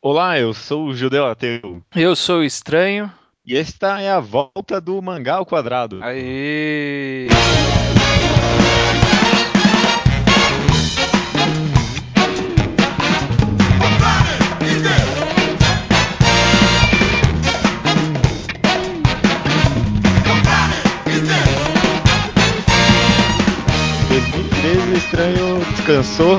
Olá, eu sou o Judeu Ateu. Eu sou o Estranho. E esta é a volta do mangá ao quadrado. Aê! Estranho descansou,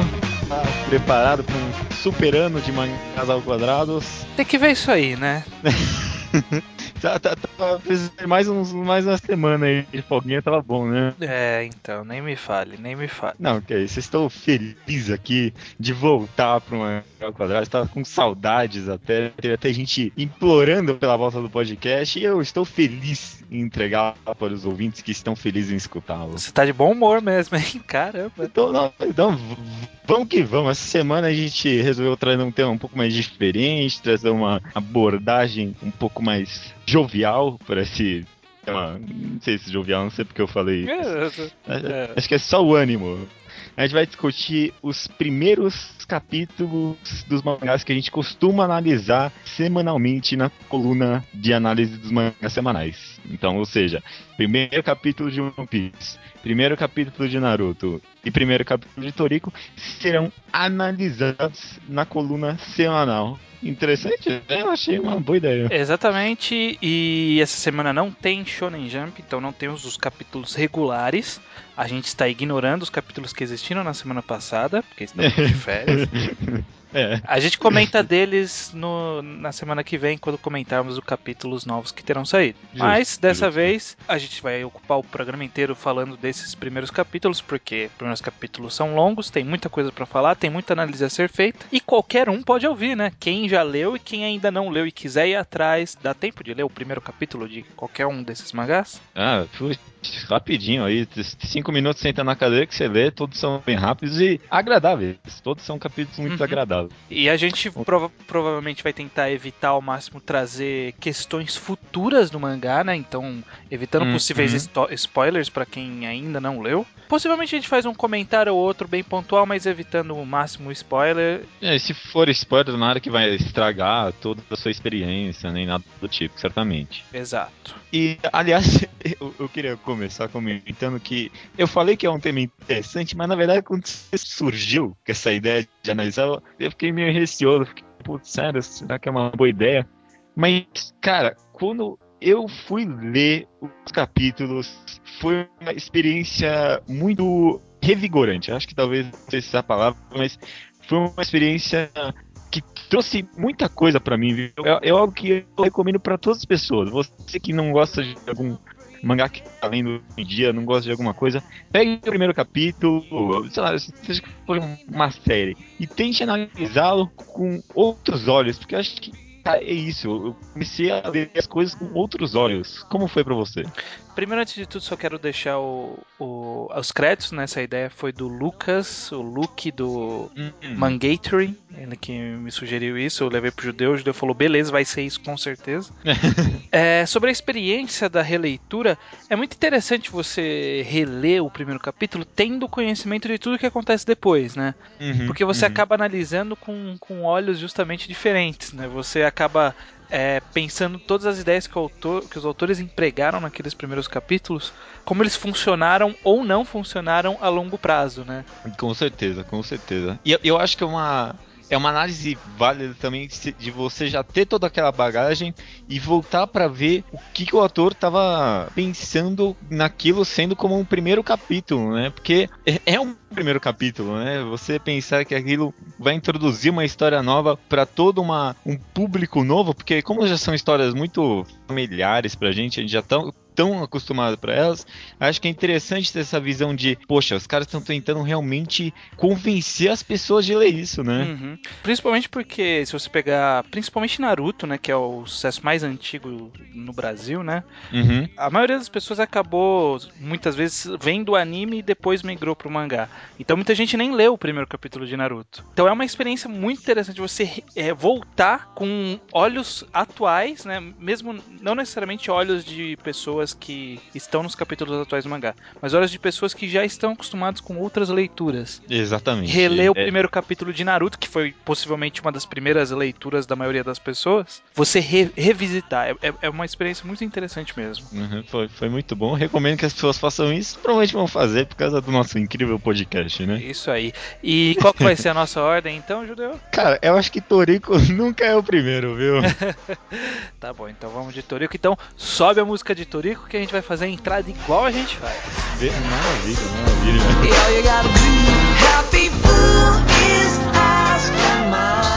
preparado para um super ano de mangás ao quadrados. Tem que ver isso aí, né? tá, tá, tá, mais, uns, mais uma semana aí de folguinha tava bom, né? É, então, nem me fale, nem me fale. Não, que é isso, estou feliz aqui de voltar para ao quadrado, estava com saudades até, teve até gente implorando pela volta do podcast e eu estou feliz em entregar para os ouvintes que estão felizes em escutá-lo. Você tá de bom humor mesmo, hein? Caramba. Então, não, então vamos que vamos. Essa semana a gente resolveu trazer um tema um pouco mais diferente, trazer uma abordagem um pouco mais jovial para esse tema. Não sei se jovial, não sei porque eu falei isso. É, é. Acho que é só o ânimo. A gente vai discutir os primeiros capítulos dos mangás que a gente costuma analisar semanalmente na coluna de análise dos mangás semanais. Então, ou seja, primeiro capítulo de One Piece, primeiro capítulo de Naruto e primeiro capítulo de Toriko serão analisados na coluna semanal Interessante, né? eu achei uma boa ideia. Exatamente, e essa semana não tem Shonen Jump, então não temos os capítulos regulares. A gente está ignorando os capítulos que existiram na semana passada, porque estão de férias. É. A gente comenta deles no, na semana que vem, quando comentarmos os capítulos novos que terão saído. Justo, Mas dessa justo. vez a gente vai ocupar o programa inteiro falando desses primeiros capítulos, porque os primeiros capítulos são longos, tem muita coisa para falar, tem muita análise a ser feita, e qualquer um pode ouvir, né? Quem já leu e quem ainda não leu e quiser ir atrás, dá tempo de ler o primeiro capítulo de qualquer um desses mangás? Ah, rapidinho aí, cinco minutos senta na cadeira que você lê, todos são bem rápidos e agradáveis. Todos são capítulos muito uhum. agradáveis. E a gente prova provavelmente vai tentar evitar ao máximo trazer questões futuras do mangá, né? Então, evitando uhum. possíveis spoilers para quem ainda não leu. Possivelmente a gente faz um comentário ou outro bem pontual, mas evitando o máximo spoiler. É, se for spoiler, nada que vai estragar toda a sua experiência, nem nada do tipo, certamente. Exato. E, aliás, eu, eu queria começar comentando que eu falei que é um tema interessante, mas na verdade quando surgiu com essa ideia de analisar, eu fiquei meio receoso, fiquei, putz, sério, será que é uma boa ideia? Mas, cara, quando eu fui ler os capítulos, foi uma experiência muito revigorante. Acho que talvez não sei se é a palavra, mas foi uma experiência que trouxe muita coisa para mim. Viu? É, é, algo que eu recomendo para todas as pessoas. Você que não gosta de algum mangá que tá lendo em dia, não gosta de alguma coisa, pegue o primeiro capítulo, sei lá, seja que for uma série, e tente analisá-lo com outros olhos, porque acho que é isso, eu comecei a ver as coisas com outros olhos. Como foi para você? Primeiro, antes de tudo, só quero deixar o, o, os créditos nessa ideia foi do Lucas, o Luke do hum. Mangatory, ele que me sugeriu isso, eu levei pro judeu, o judeu falou, beleza, vai ser isso com certeza. é, sobre a experiência da releitura, é muito interessante você reler o primeiro capítulo tendo conhecimento de tudo que acontece depois, né? Uhum, Porque você uhum. acaba analisando com, com olhos justamente diferentes, né? Você acaba é, pensando todas as ideias que, autor, que, os autores empregaram naqueles primeiros capítulos, como eles funcionaram ou não funcionaram a longo prazo, né? Com certeza, com certeza. E eu, eu acho que é uma, é uma análise válida também de você já ter toda aquela bagagem e voltar para ver o que, que o ator estava pensando naquilo sendo como um primeiro capítulo, né? Porque é, é um primeiro capítulo, né? Você pensar que aquilo vai introduzir uma história nova para todo uma, um público novo, porque como já são histórias muito familiares pra gente, a gente já tá tão acostumado para elas, acho que é interessante ter essa visão de, poxa, os caras estão tentando realmente convencer as pessoas de ler isso, né? Uhum. Principalmente porque, se você pegar, principalmente Naruto, né, que é o sucesso mais antigo no Brasil, né? Uhum. A maioria das pessoas acabou, muitas vezes, vendo o anime e depois migrou pro mangá. Então muita gente nem leu o primeiro capítulo de Naruto. Então é uma experiência muito interessante você é, voltar com olhos atuais, né? Mesmo não necessariamente olhos de pessoas que estão nos capítulos atuais do mangá, mas olhos de pessoas que já estão acostumados com outras leituras. Exatamente. Reler o É- primeiro capítulo de Naruto, que foi possivelmente uma das primeiras leituras da maioria das pessoas, você re- revisitar. É, é- é uma experiência muito interessante mesmo. Uhum, foi, foi muito bom. Recomendo que as pessoas façam isso. Provavelmente vão fazer por causa do nosso incrível podcast, né? Isso aí. E qual vai ser a nossa ordem então, Judeu? Cara, eu acho que Toriko nunca é o primeiro, viu? Tá bom, então vamos de Toriko. Então sobe a música de Toriko que a gente vai fazer a entrada igual a gente faz. Maravilha, maravilha. Mom.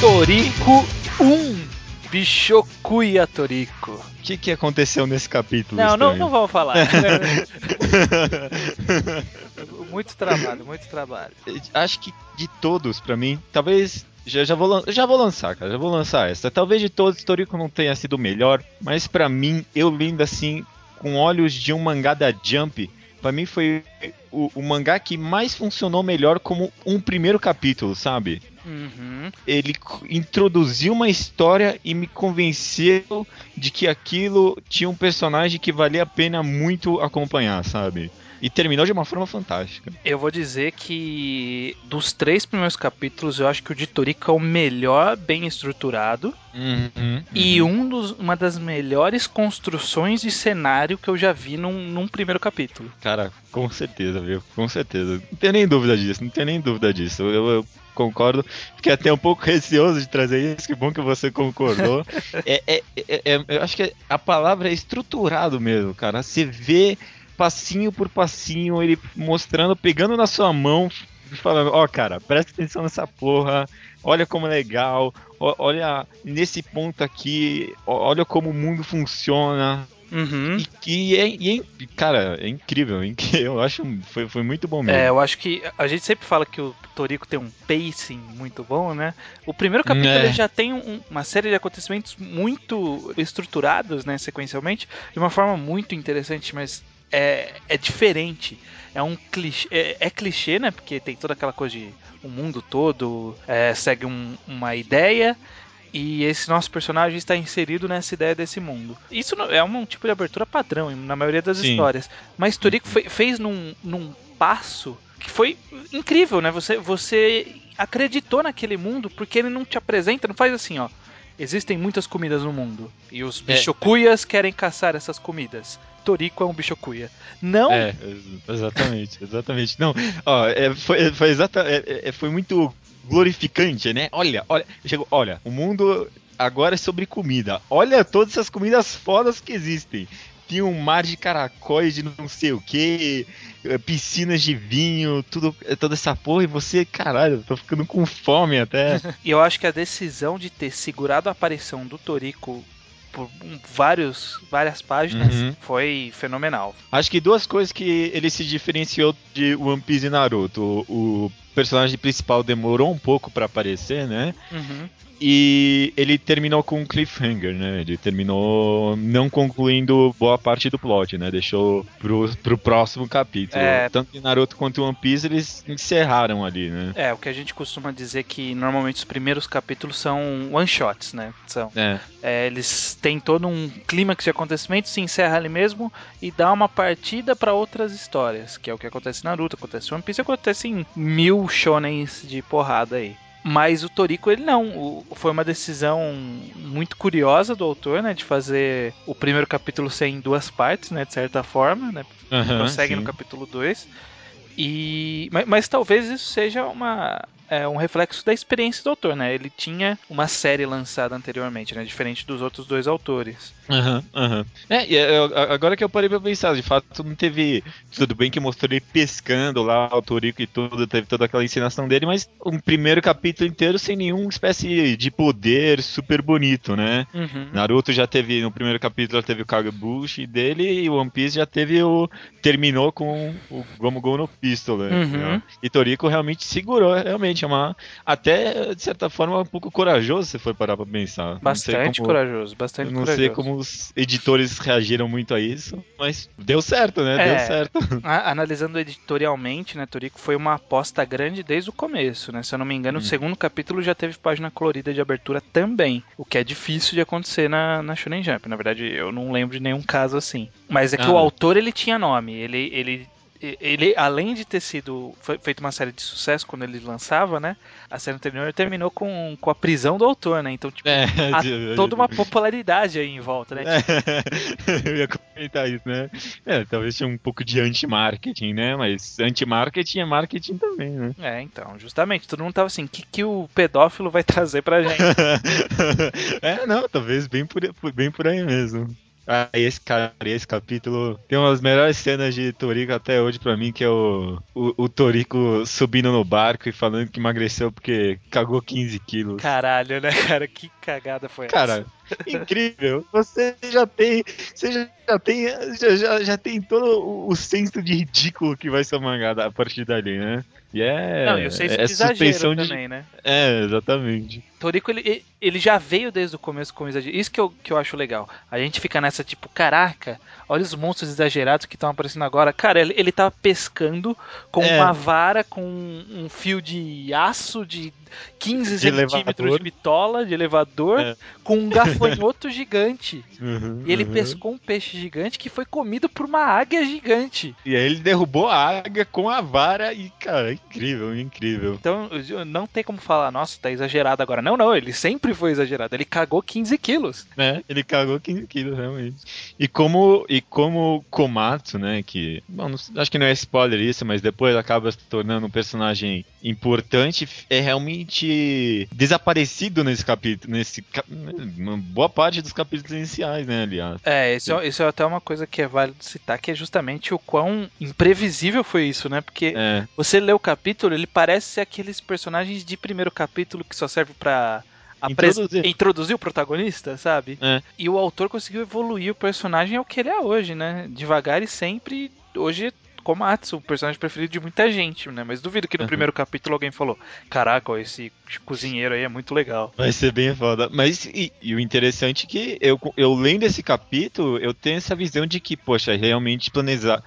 Toriko 1. Bishokuya Toriko. O que, que aconteceu nesse capítulo? Não, não, estranho? não vamos falar. muito trabalho, muito trabalho. Acho que de todos, pra mim, talvez. Já, já, vou, já vou lançar, cara. Já vou lançar essa. Talvez de todos, Toriko não tenha sido o melhor. Mas pra mim, eu lendo assim, com olhos de um mangá da Jump, pra mim foi o, o mangá que mais funcionou melhor como um primeiro capítulo, sabe? Uhum. ele introduziu uma história e me convenceu de que aquilo tinha um personagem que valia a pena muito acompanhar, sabe? E terminou de uma forma fantástica. Eu vou dizer que dos três primeiros capítulos, eu acho que o de Toriko é o melhor bem estruturado e um dos, uma das melhores construções de cenário que eu já vi num, num primeiro capítulo. Cara, com certeza, viu? Com certeza. Não tenho nem dúvida disso, não tenho nem dúvida disso. Eu, eu concordo. Fiquei até um pouco receoso de trazer isso, que bom que você concordou. é, é- é- é- eu acho que a palavra é estruturado mesmo, cara. Você vê passinho por passinho, ele mostrando, pegando na sua mão, falando, ó, cara, presta atenção nessa porra, olha como é legal, olha nesse ponto aqui, olha como o mundo funciona. Uhum. E, e é, e é- cara, é incrível. Eu acho foi, foi muito bom mesmo. É, eu acho que a gente sempre fala que o Toriko tem um pacing muito bom, né? O primeiro capítulo É. ele já tem um- uma série de acontecimentos muito estruturados, né, sequencialmente, de uma forma muito interessante, mas é, é diferente. É um clichê, é, é clichê, né? Porque tem toda aquela coisa de o mundo todo é, segue um- uma ideia e esse nosso personagem está inserido nessa ideia desse mundo. Isso é um tipo de abertura padrão na maioria das Sim. histórias. Mas Toriko fe- fez num, num passo que foi incrível, né? Você, você acreditou naquele mundo porque ele não te apresenta, não faz assim, ó. Existem muitas comidas no mundo e os É. bichokuyas querem caçar essas comidas. Toriko é um bichokuya. Não, É, ex- exatamente, exatamente. Não, ó, é, foi, foi, exata, é, é, foi muito glorificante, né? Olha, olha, chegou, olha, o mundo agora é sobre comida. Olha todas essas comidas fodas que existem. Tinha um mar de caracóis de não sei o que, piscinas de vinho, tudo, toda essa porra, e você, caralho, tô ficando com fome até. E eu acho que a decisão de ter segurado a aparição do Toriko por vários, várias páginas Uhum. foi fenomenal. Acho que duas coisas que ele se diferenciou de One Piece e Naruto. O, o personagem principal demorou um pouco pra aparecer, né? Uhum. E ele terminou com um cliffhanger, né? Ele terminou não concluindo boa parte do plot, né? Deixou pro, pro próximo capítulo. É. Tanto em Naruto quanto One Piece eles encerraram ali, né? É, o que a gente costuma dizer que normalmente os primeiros capítulos são one shots, né? São. É. É, eles têm todo um clímax de acontecimentos, se encerra ali mesmo e dá uma partida pra outras histórias, que é o que acontece em Naruto, acontece em One Piece, acontece em mil shonens de porrada aí. Mas o Toriko, ele não. O- foi uma decisão muito curiosa do autor, né? De fazer o primeiro capítulo ser em duas partes, né? De certa forma, né? Aham, prossegue sim. no capítulo 2. E mas, mas talvez isso seja uma é, um reflexo da experiência do autor, né? Ele tinha uma série lançada anteriormente, né? Diferente dos outros dois autores. Aham, aham. É, e é, eu- agora que eu parei pra pensar, de fato não teve. Tudo bem que mostrou ele pescando lá, o Toriko e tudo, teve toda aquela ensinação dele, mas um primeiro capítulo inteiro sem nenhuma espécie de poder super bonito, né? Uhum. Naruto já teve, no primeiro capítulo já teve o Kagebushi dele e o One Piece já teve o. terminou com o Gomu Gomu no Pistol, né? Uhum. E Toriko realmente segurou, realmente. Realmente é uma. Até, de certa forma, um pouco corajoso se for parar pra pensar. Não Bastante como- corajoso, bastante não corajoso. sei como os editores reagiram muito a isso, mas deu certo, né? É. Deu certo. A- Analisando editorialmente, né, Torico, foi uma aposta grande desde o começo, né? Se eu não me engano, Hum. o segundo capítulo já teve página colorida de abertura também, o que é difícil de acontecer na, na Shonen Jump. Na verdade, eu não lembro de nenhum caso assim. Mas é que Ah. o autor, ele tinha nome, ele... ele ele, além de ter sido foi- feito uma série de sucesso quando ele lançava, né? A série anterior terminou com, com a prisão do autor, né? Então, tipo, É, toda uma popularidade aí em volta, né? É, eu ia comentar isso, né? É, talvez tinha um pouco de anti-marketing, né? Mas anti-marketing é marketing também, né? É, então, justamente, todo mundo tava assim, o que, que o pedófilo vai trazer pra gente? é, não, talvez bem por- bem por aí mesmo. Ah, esse cara, esse capítulo tem umas melhores cenas de Toriko até hoje pra mim, que é o, o, o Toriko subindo no barco e falando que emagreceu porque cagou 15 quilos. Caralho, né, cara? Que cagada foi essa? Cara, incrível. Você já tem. Você já, tem. Já, já, já tem todo o, o senso de ridículo que vai ser o mangá da- a partir dali, né? E é. Não, eu sei se é exagero suspensão de. também, né? É, exatamente. Toriko, ele, ele já veio desde o começo com exagero. Isso que eu, que eu acho legal. A gente fica nessa, tipo, caraca, olha os monstros exagerados que estão aparecendo agora. Cara, ele, ele tava pescando com É. uma vara, com um fio de aço de 15 De centímetros elevador. de bitola, de elevador, É. com um gafanhoto gigante. Uhum, E ele uhum. pescou um peixe gigante que foi comido por uma águia gigante. E aí ele derrubou a águia com a vara e, cara, incrível, incrível. Então, não tem como falar, nossa, tá exagerado agora. Não, não, ele sempre foi exagerado. Ele cagou 15 quilos. né? Ele cagou 15 quilos, realmente. E como, e como Komatsu, né, que, bom, acho que não é spoiler isso, mas depois acaba se tornando um personagem importante, é realmente desaparecido nesse capítulo, nesse, uma boa parte dos capítulos iniciais, né, aliás. É, isso, é- isso é até uma coisa que é válido citar, que é justamente o quão imprevisível foi isso, né? Porque É, você lê o capítulo, ele parece ser aqueles personagens de primeiro capítulo que só serve pra apres- Introduzir. introduzir o protagonista, sabe? É. E o autor conseguiu evoluir o personagem ao que ele é hoje, né? Devagar e sempre. Hoje Komatsu, o personagem preferido de muita gente, né? Mas duvido que no Uhum. primeiro capítulo alguém falou: Caraca, ó, esse cozinheiro aí é muito legal. Vai ser bem foda. Mas e, e o interessante é que eu, eu lendo esse capítulo, eu tenho essa visão de que, poxa, realmente planejar.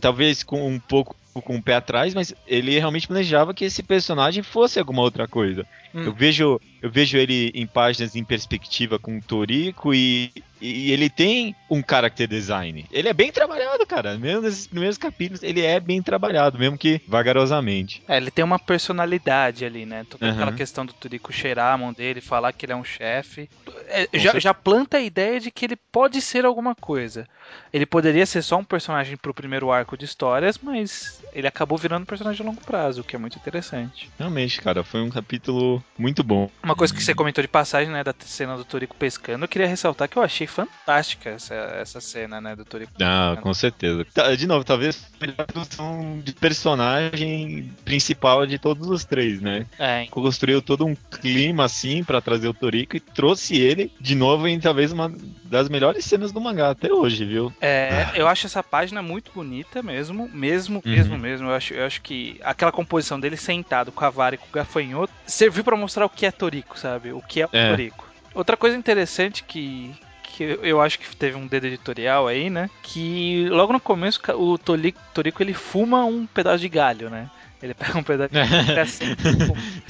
Talvez com um pouco com o pé atrás, mas ele realmente planejava que esse personagem fosse alguma outra coisa. Hum. Eu vejo eu vejo ele em páginas em perspectiva com o Toriko e, e ele tem um character design. Ele é bem trabalhado, cara. Mesmo nesses primeiros capítulos, ele é bem trabalhado, mesmo que vagarosamente. É, ele tem uma personalidade ali, né? Toda Aham. aquela questão do Turiko cheirar a mão dele, falar que ele é um chefe. É, já, já planta a ideia de que ele pode ser alguma coisa. Ele poderia ser só um personagem pro primeiro arco de histórias, mas ele acabou virando um personagem a longo prazo, o que é muito interessante. Realmente, cara, foi um capítulo muito bom. Uma coisa que você comentou de passagem, né, da cena do Toriko pescando, eu queria ressaltar que eu achei fantástica essa, essa cena, né, do Toriko Ah, com certeza. Tá, De novo, talvez a melhor produção de personagem principal de todos os três, né? É, Construiu todo um clima assim pra trazer o Toriko e trouxe ele de novo em talvez uma das melhores cenas do mangá até hoje, viu? É, eu acho essa página muito bonita mesmo, mesmo, Uhum. mesmo, mesmo. Eu acho, eu acho que aquela composição dele sentado com a vara e com o gafanhoto serviu pra mostrar o que é Toriko, sabe? O que é o É. Toriko. Outra coisa interessante que que eu acho que teve um dedo editorial aí, né? Que logo no começo o Toriko, Toriko ele fuma um pedaço de galho, né? Ele pega um pedaço de galho assim,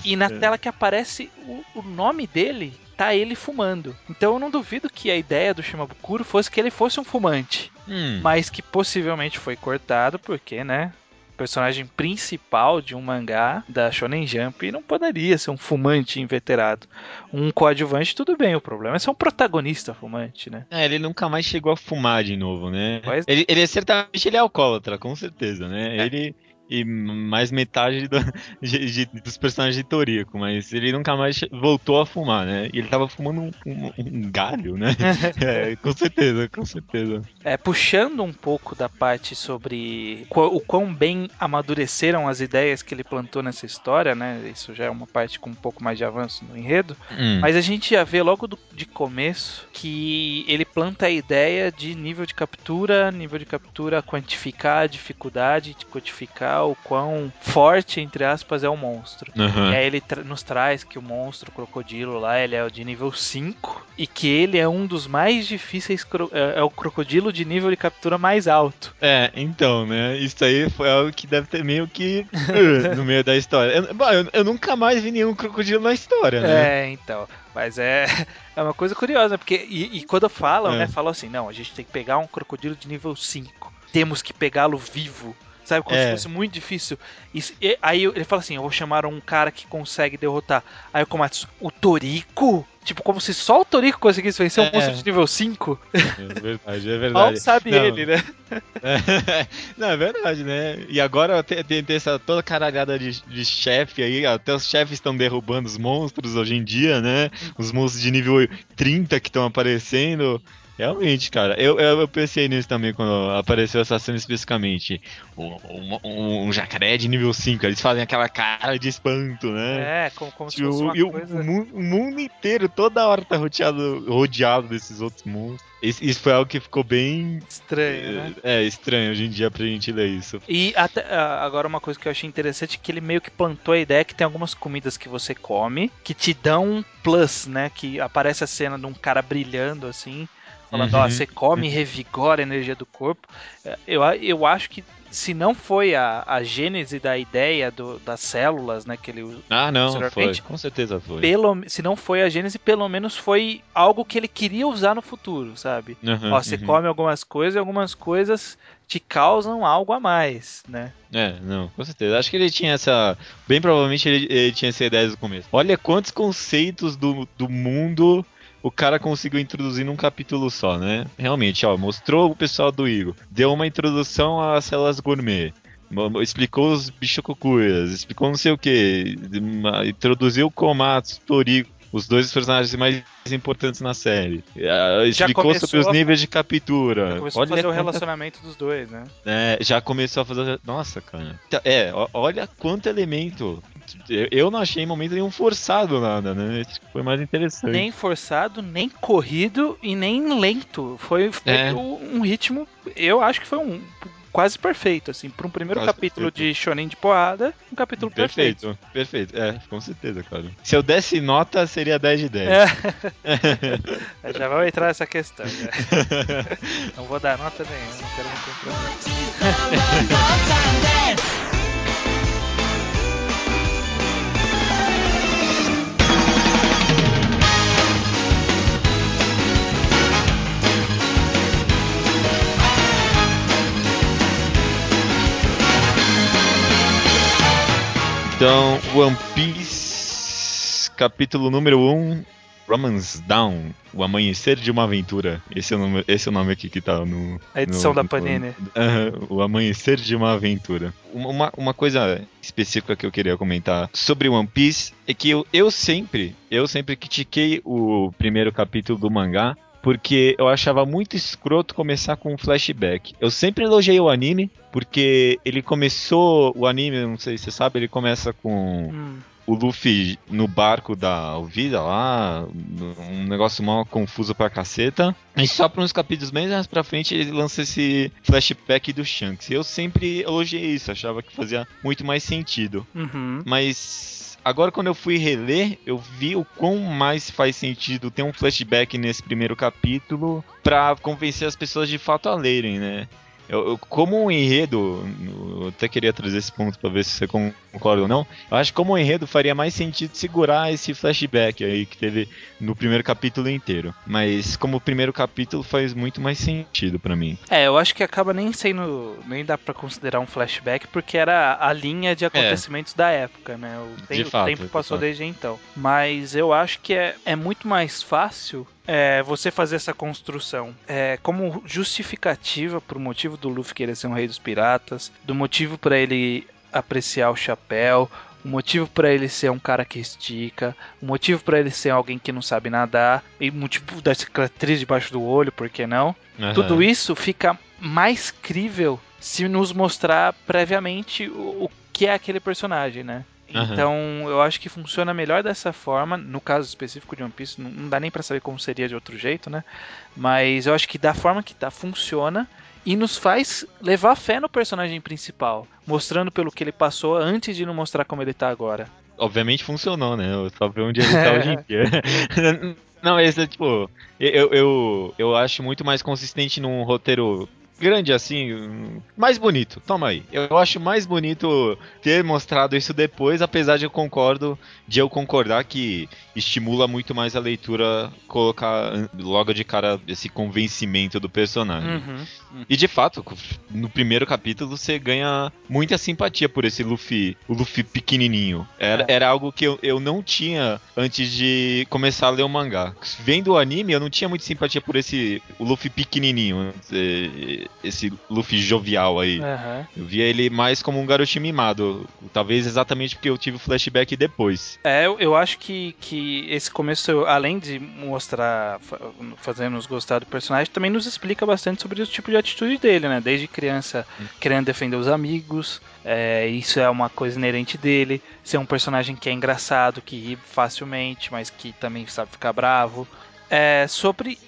e na tela que aparece o, o nome dele, tá ele fumando. Então eu não duvido que a ideia do Shimabukuro fosse que ele fosse um fumante Hum. mas que possivelmente foi cortado porque, né? Personagem principal de um mangá da Shonen Jump não poderia ser um fumante inveterado. Um coadjuvante, tudo bem, o problema é ser um protagonista fumante, né? É, ele nunca mais chegou a fumar de novo, né? Mas- Ele, ele é certamente ele é alcoólatra, com certeza, né? É. Ele e mais metade do- de- de- dos personagens de Toriko, mas ele nunca mais voltou a fumar, né? E ele tava fumando um, um- um galho, né? É, com certeza, com certeza. É, puxando um pouco da parte sobre o quão bem amadureceram as ideias que ele plantou nessa história, né? Isso já é uma parte com um pouco mais de avanço no enredo. Hum. Mas a gente já vê logo do- de começo que ele planta a ideia de nível de captura, nível de captura, quantificar a dificuldade, de quantificar mostrar o quão forte, entre aspas, é o monstro. Aham. E aí ele tra- nos traz que o monstro, o crocodilo lá, ele é o de nível 5 e que ele é um dos mais difíceis, é é o crocodilo de nível de captura mais alto. É, então, né? Isso aí foi algo que deve ter meio que uh, no meio da história. Eu, bom, eu, eu nunca mais vi nenhum crocodilo na história, né? É, então. Mas é, é uma coisa curiosa, porque. E, e quando falam, É. né? Falam assim: não, a gente tem que pegar um crocodilo de nível 5. Temos que pegá-lo vivo. Sabe, como É. se fosse muito difícil. Isso- e- aí ele fala assim: eu vou chamar um cara que consegue derrotar. Aí o Komatsu, o Toriko? Tipo, como se só o Toriko conseguisse vencer um É. monstro de nível 5. É verdade, é Mal verdade. sabe Não. ele, né? Não, é verdade, né? E agora tem, tem- tem essa toda caralhada de, de chefe aí, até os chefes estão derrubando os monstros hoje em dia, né? Os monstros de nível 30 que estão aparecendo. Realmente, cara, eu, eu, eu pensei nisso também quando apareceu essa cena especificamente. Um, um- um jacaré de nível 5, eles fazem aquela cara de espanto, né? É, como, como se fosse o, uma e o coisa. mu- o mundo inteiro toda hora tá rodeado, rodeado desses outros monstros. Isso, isso foi algo que ficou bem Estranho, né? é, é estranho hoje em dia pra gente ler isso. E até, ah, agora uma coisa que eu achei interessante é que ele meio que plantou a ideia que tem algumas comidas que você come que te dão um plus, né? Que aparece a cena de um cara brilhando assim, falando, Uhum. ó, você come e revigora a energia do corpo. É, Eu, eu acho que se não foi a, a gênese da ideia do- das células, né, que ele Ah, não, foi. Com certeza foi. pelo, se não foi a gênese, pelo menos foi algo que ele queria usar no futuro, sabe? Uhum, Ó, você uhum. come algumas coisas e algumas coisas te causam algo a mais, né? É, não, com certeza. Acho que ele tinha essa. Bem provavelmente ele, ele tinha essa ideia desde o começo. Olha quantos conceitos do, do mundo o cara conseguiu introduzir num capítulo só, né? Realmente, ó, mostrou o pessoal do Igor, deu uma introdução às células gourmet. Explicou os bichococuyas, explicou não sei o que, introduziu o Komatsu, Toriko, os dois personagens mais importantes na série. Explicou começou sobre os a- níveis de captura. Começou a fazer o quanta relacionamento dos dois, né? é, já começou a fazer. Nossa, cara. Tá- É, olha quanto elemento. Eu- não achei em momento nenhum forçado nada, né? Isso foi mais interessante. Nem forçado, nem corrido e nem lento. Foi, foi É. um ritmo, eu acho que foi um quase perfeito, assim, para um primeiro Quase capítulo perfeito. de Shonen de porrada, um capítulo perfeito. Perfeito, perfeito. É, com certeza, cara. Se eu desse nota, seria 10 de 10. É. Já vamos entrar nessa questão. né? Não vou dar nota nenhuma, não quero me comprometer. Então, One Piece, capítulo número 1, Romance Down, o amanhecer de uma aventura. Esse é o nome, esse é o nome aqui que tá no. A edição no- da no- Panini. Aham, o amanhecer de uma aventura. Uma- Uma, uma coisa específica que eu queria comentar sobre One Piece é que eu, eu sempre, eu sempre critiquei o primeiro capítulo do mangá. Porque eu achava muito escroto começar com um flashback. Eu sempre elogiei o anime, porque ele começou. O anime, não sei se você sabe, ele começa com Hum, o Luffy no barco da Alvida lá, um negócio mal confuso pra caceta. E só para uns capítulos bem mais pra frente ele lança esse flashback do Shanks. E eu sempre elogiei isso, achava que fazia muito mais sentido. uhum. Mas agora quando eu fui reler, eu vi o quão mais faz sentido ter um flashback nesse primeiro capítulo pra convencer as pessoas de fato a lerem, né? Eu, eu- como um enredo, eu até queria trazer esse ponto pra ver se você concorda ou não. Eu acho que como um enredo faria mais sentido segurar esse flashback aí que teve no primeiro capítulo inteiro. Mas como o primeiro capítulo faz muito mais sentido pra mim. É, eu acho que acaba nem sendo. Nem dá pra considerar um flashback, porque era a linha de acontecimentos da época, né? O, tem- o fato, tempo de passou fato. desde então. Mas eu acho que é, é muito mais fácil é, você fazer essa construção é, como justificativa pro motivo do Luffy querer ser um rei dos piratas, do motivo pra ele apreciar o chapéu. O motivo pra ele ser um cara que estica, o motivo pra ele ser alguém que não sabe nadar, e o motivo da cicatriz debaixo do olho, por que não? Tudo isso fica mais crível se nos mostrar previamente o, o que é aquele personagem, né? Aham. Então, eu acho que funciona melhor dessa forma. No caso específico de One Piece, não, não dá nem pra saber como seria de outro jeito, né? Mas eu acho que da forma que tá, funciona. e nos faz levar fé no personagem principal, mostrando pelo que ele passou antes de não mostrar como ele tá agora. Obviamente funcionou, né? Eu só ver onde ele tá hoje em dia. Não, esse é tipo. Eu, eu, eu acho muito mais consistente num roteiro grande assim, mais bonito. Toma aí. Eu acho mais bonito ter mostrado isso depois, apesar de eu concordo, de eu concordar que estimula muito mais a leitura colocar logo de cara esse convencimento do personagem. Uhum. E de fato, no primeiro capítulo você ganha muita simpatia por esse Luffy, o Luffy pequenininho. Era, É. era algo que eu, eu não tinha antes de começar a ler o mangá. Vendo o anime, eu não tinha muita simpatia por esse Luffy pequenininho, esse, Luffy jovial aí. Aham. Eu via ele mais como um garotinho mimado. Talvez exatamente porque eu tive o flashback depois. É, eu, eu acho que, que esse começo, além de mostrar, fa- fazendo nos gostar do personagem, também nos explica bastante sobre o tipo de atitude dele, né? Desde criança querendo defender os amigos, é, isso é uma coisa inerente dele. Ser um personagem que é engraçado, que ri facilmente, mas que também sabe ficar bravo. É, sobre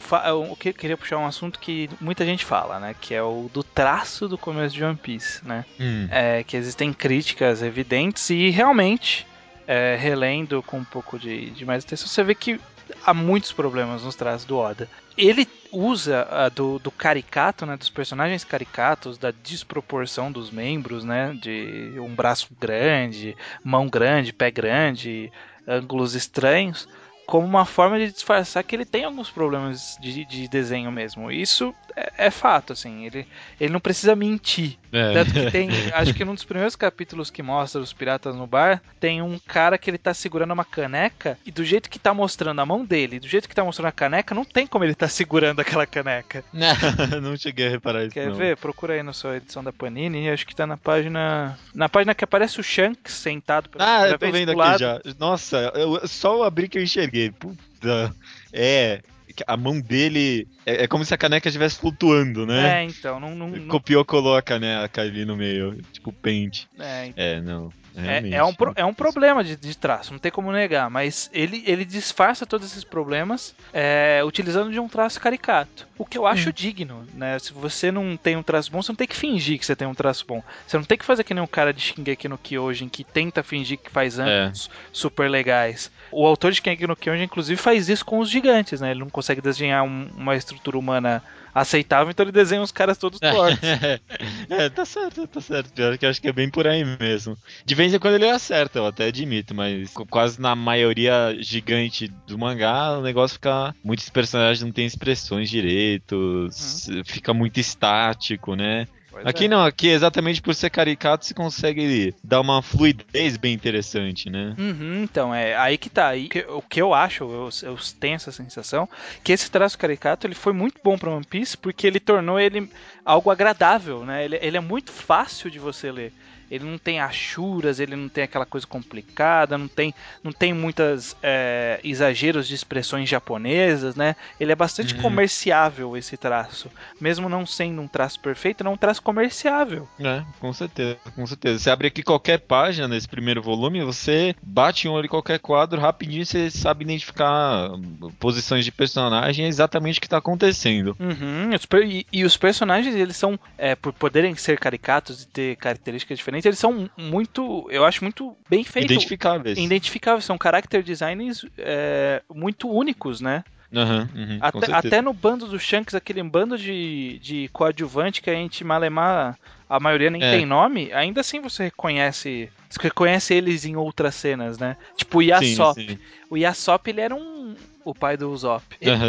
o que eu queria puxar um assunto que muita gente fala, né? Que é o do traço do começo de One Piece, né? Hum. é, que existem críticas evidentes e realmente, é, relendo com um pouco de, de mais atenção, você vê que há muitos problemas nos traços do Oda. Ele usa do, do caricato, né, dos personagens caricatos, da desproporção dos membros, né, de um braço grande, mão grande, pé grande, ângulos estranhos, como uma forma de disfarçar que ele tem alguns problemas de, de desenho mesmo. Isso é, é fato, assim. Ele, ele não precisa mentir. É. Tanto que tem, acho que num dos primeiros capítulos que mostra os piratas no bar, tem um cara que ele tá segurando uma caneca e do jeito que tá mostrando a mão dele, do jeito que tá mostrando a caneca, não tem como ele tá segurando aquela caneca. não cheguei a reparar isso. Quer não. ver? Procura aí na sua edição da Panini, acho que tá na página, na página que aparece o Shanks sentado pela Ah, eu tô vendo do aqui já. Nossa, eu, só eu abri que eu enxerguei. Puta. É. A mão dele. É, é como se a caneca estivesse flutuando, né? É, então, não, não, não- Copiou, colou a caneca ali no meio. Tipo pente. é, É, não. É, realmente. é um, pro- é um problema de, de traço, não tem como negar, mas ele, ele disfarça todos esses problemas é, utilizando de um traço caricato. O que eu acho digno, né? Se você não tem um traço bom, você não tem que fingir que você tem um traço bom. Você não tem que fazer que nem um cara de Shingeki no Kyojin que tenta fingir que faz ângulos super legais. O autor de Shingeki no Kyojin, inclusive, faz isso com os gigantes, né? Ele não consegue desenhar um- uma estrutura humana aceitável, então ele desenha os caras todos tortos. é, tá certo, tá certo. Pior que eu acho que é bem por aí mesmo. De vez em quando ele acerta, eu até admito, mas qu- quase na maioria gigante do mangá, o negócio fica. Muitos personagens não têm expressões direitos, fica muito estático, né? Pois Aqui é. não, aqui exatamente por ser caricato se consegue dar uma fluidez bem interessante, né? Uhum, então, é aí que tá. Aí, que- o que eu acho, eu, eu tenho essa sensação, que esse traço caricato ele foi muito bom pra One Piece porque ele tornou ele algo agradável, né? Ele, ele é muito fácil de você ler. Ele não tem achuras, ele não tem aquela coisa complicada, não tem, não tem muitas é, exageros de expressões japonesas, né? Ele é bastante Uhum. comerciável esse traço. Mesmo não sendo um traço perfeito, ele é um traço comerciável. É, com certeza, com certeza. Você abre aqui qualquer página nesse primeiro volume, você bate um olho em qualquer quadro, rapidinho você sabe identificar hum, posições de personagem e exatamente o que tá acontecendo. Uhum, e, e os personagens, eles são, é, por poderem ser caricatos e ter características diferentes, eles são muito, eu acho muito bem feitos. Identificáveis. Identificáveis, são character designs é, muito únicos, né? Uhum, com Até, até no bando do Shanks, aquele bando de, de coadjuvante que a gente malemar, a maioria nem É. tem nome, ainda assim você reconhece, você reconhece eles em outras cenas, né? Tipo o Yasop. Sim, sim. O Yasop, ele era um. O pai do Usopp.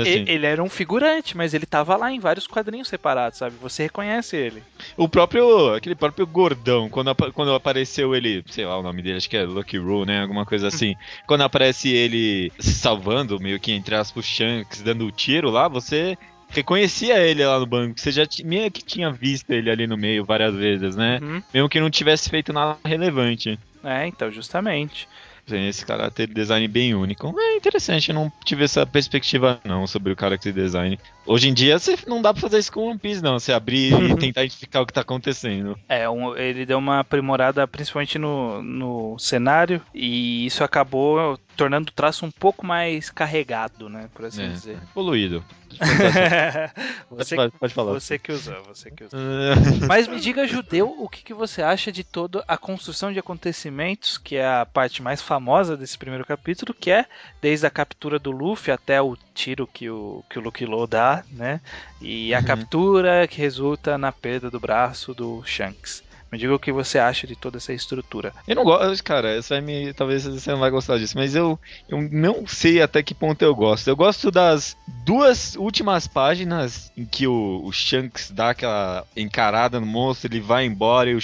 Sim. ele- ele era um figurante, mas ele tava lá em vários quadrinhos separados, sabe? Você reconhece ele. O próprio, aquele próprio gordão, quando, quando apareceu ele, sei lá o nome dele, acho que é Lucky Roo, né, alguma coisa assim. quando aparece ele se salvando, meio que entre aspas, o Shanks, dando o tiro lá, você reconhecia ele lá no banco. Você já meio que tinha visto ele ali no meio várias vezes, né? Uhum. Mesmo que não tivesse feito nada relevante. É, então, justamente. Tem esse caráter design bem único. É interessante, eu não tive essa perspectiva não sobre o character design. Hoje em dia você não dá pra fazer isso com One Piece não, você abrir e tentar identificar o que tá acontecendo. É, um- ele deu uma aprimorada principalmente no, no cenário, e isso acabou tornando o traço um pouco mais carregado, né? Por assim É, dizer. Poluído. você, pode, pode falar. você que usou, você que usou. Mas me diga, Judeu, o que, que você acha de toda a construção de acontecimentos, que é a parte mais famosa desse primeiro capítulo, que é desde a captura do Luffy até o tiro que o, que o Lucky Low dá, né? E a Uhum. captura que resulta na perda do braço do Shanks. Me diga o que você acha de toda essa estrutura. Eu não gosto, cara, isso vai me. Talvez você não vai gostar disso, mas eu, eu não sei até que ponto eu gosto. Eu gosto das duas últimas páginas em que o, o Shanks dá aquela encarada no monstro, ele vai embora e o,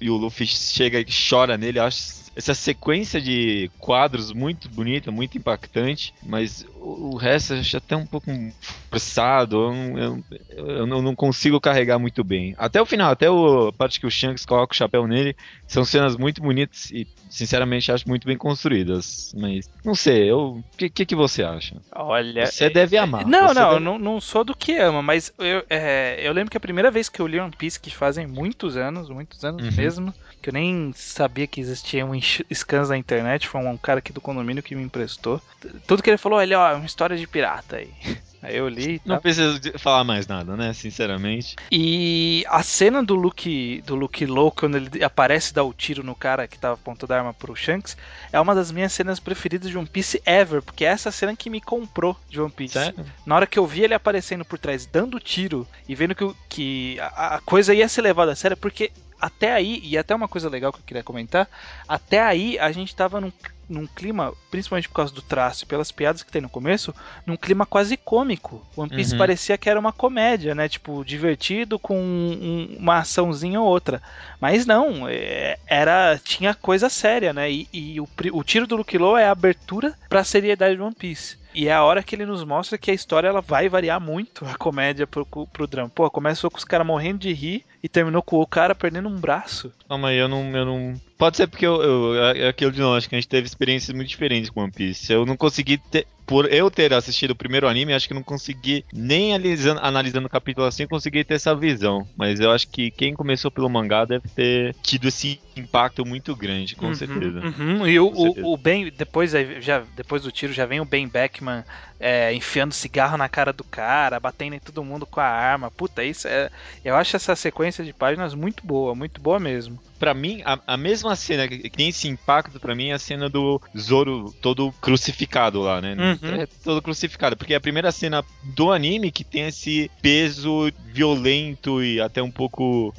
e o Luffy chega e chora nele. Eu acho essa sequência de quadros muito bonita, muito impactante, mas o, o resto eu acho até um pouco forçado. Eu, não- eu- eu não, consigo carregar muito bem. Até o final, até o- a parte que o Shanks coloca o chapéu nele, são cenas muito bonitas e, sinceramente, acho muito bem construídas. Mas, não sei, eu. O que, que, que você acha? Olha. Você deve amar. Não, não, deve- não, não sou do que ama, mas eu, é, eu lembro que a primeira vez que eu li One Piece, que fazem muitos anos, muitos anos Uhum. mesmo, que eu nem sabia que existia um scans na internet, foi um cara aqui do condomínio que me emprestou. Tudo que ele falou, ele, ó, é uma história de pirata aí. Aí eu li Não preciso falar mais nada, né? Sinceramente. E a cena do Luke, do Luke Low, quando ele aparece e dá o tiro no cara que tava apontando a arma pro Shanks, é uma das minhas cenas preferidas de One Piece ever, porque é essa cena que me comprou de One Piece. Sério? Na hora que eu vi ele aparecendo por trás, dando tiro e vendo que, que a, a coisa ia ser levada a sério, porque até aí, e até uma coisa legal que eu queria comentar, até aí a gente tava num, num clima, principalmente por causa do traço e pelas piadas que tem no começo, num clima quase cômico. One Piece Uhum. parecia que era uma comédia, né? Tipo, divertido com um- uma açãozinha ou outra. Mas não, é, era tinha coisa séria, né? E, e o, o tiro do Luke Low é a abertura pra seriedade de One Piece. E é a hora que ele nos mostra que a história ela vai variar muito a comédia pro, pro drama. Pô, começou com os caras morrendo de rir e terminou com o cara perdendo um braço. Calma aí, eu não. Eu não... Pode ser porque eu, eu, é aquilo de acho que a gente teve experiências muito diferentes com One Piece. Eu não consegui ter. Por eu ter assistido o primeiro anime, acho que não consegui, nem analisando, analisando o capítulo assim, consegui ter essa visão. Mas eu acho que quem começou pelo mangá deve ter tido esse impacto muito grande, com Uhum, certeza. uhum. E o, o, o Ben, depois, já, depois do tiro, já vem o Ben Beckman é, enfiando cigarro na cara do cara, batendo em todo mundo com a arma. Puta, isso é. Eu acho essa sequência de páginas muito boa, muito boa mesmo. Pra mim, a, a mesma cena que, tem esse impacto pra mim é a cena do Zoro todo crucificado lá, né? Uhum. É todo crucificado, porque é a primeira cena do anime que tem esse peso violento e até um pouco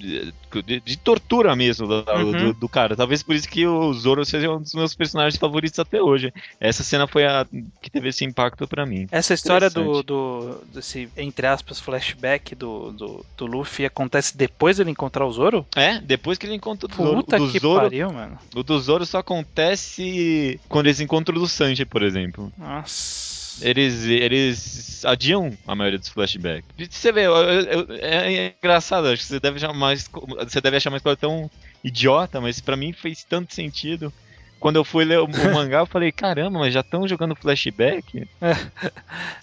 de, de- de tortura mesmo do, Uhum. do- do cara. Talvez por isso que o Zoro seja um dos meus personagens favoritos até hoje. Essa cena foi a que teve esse impacto pra mim. Essa história do, do desse, entre aspas, flashback do, do, do Luffy acontece depois dele encontrar o Zoro? É, depois que ele encontra o Zoro, Puta o do que Zoro, pariu, mano. o do Zoro só acontece quando eles encontram o do Sanji, por exemplo. Nossa. Eles, eles adiam a maioria dos flashbacks. Você vê, eu- eu- é, é engraçado, acho que você deve achar mais. Você deve achar mais tão idiota, mas pra mim fez tanto sentido. Quando eu fui ler o, o mangá, eu falei, caramba, mas já estão jogando flashback?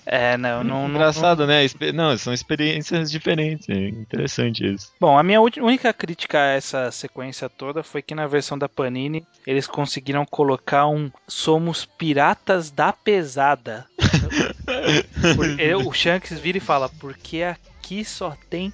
É, não, não. não- Engraçado, né? Espe- Não, são experiências diferentes. É interessante isso. Bom, a minha única crítica a essa sequência toda foi que na versão da Panini eles conseguiram colocar um Somos Piratas da Pesada. O Shanks vira e fala: Porque aqui só tem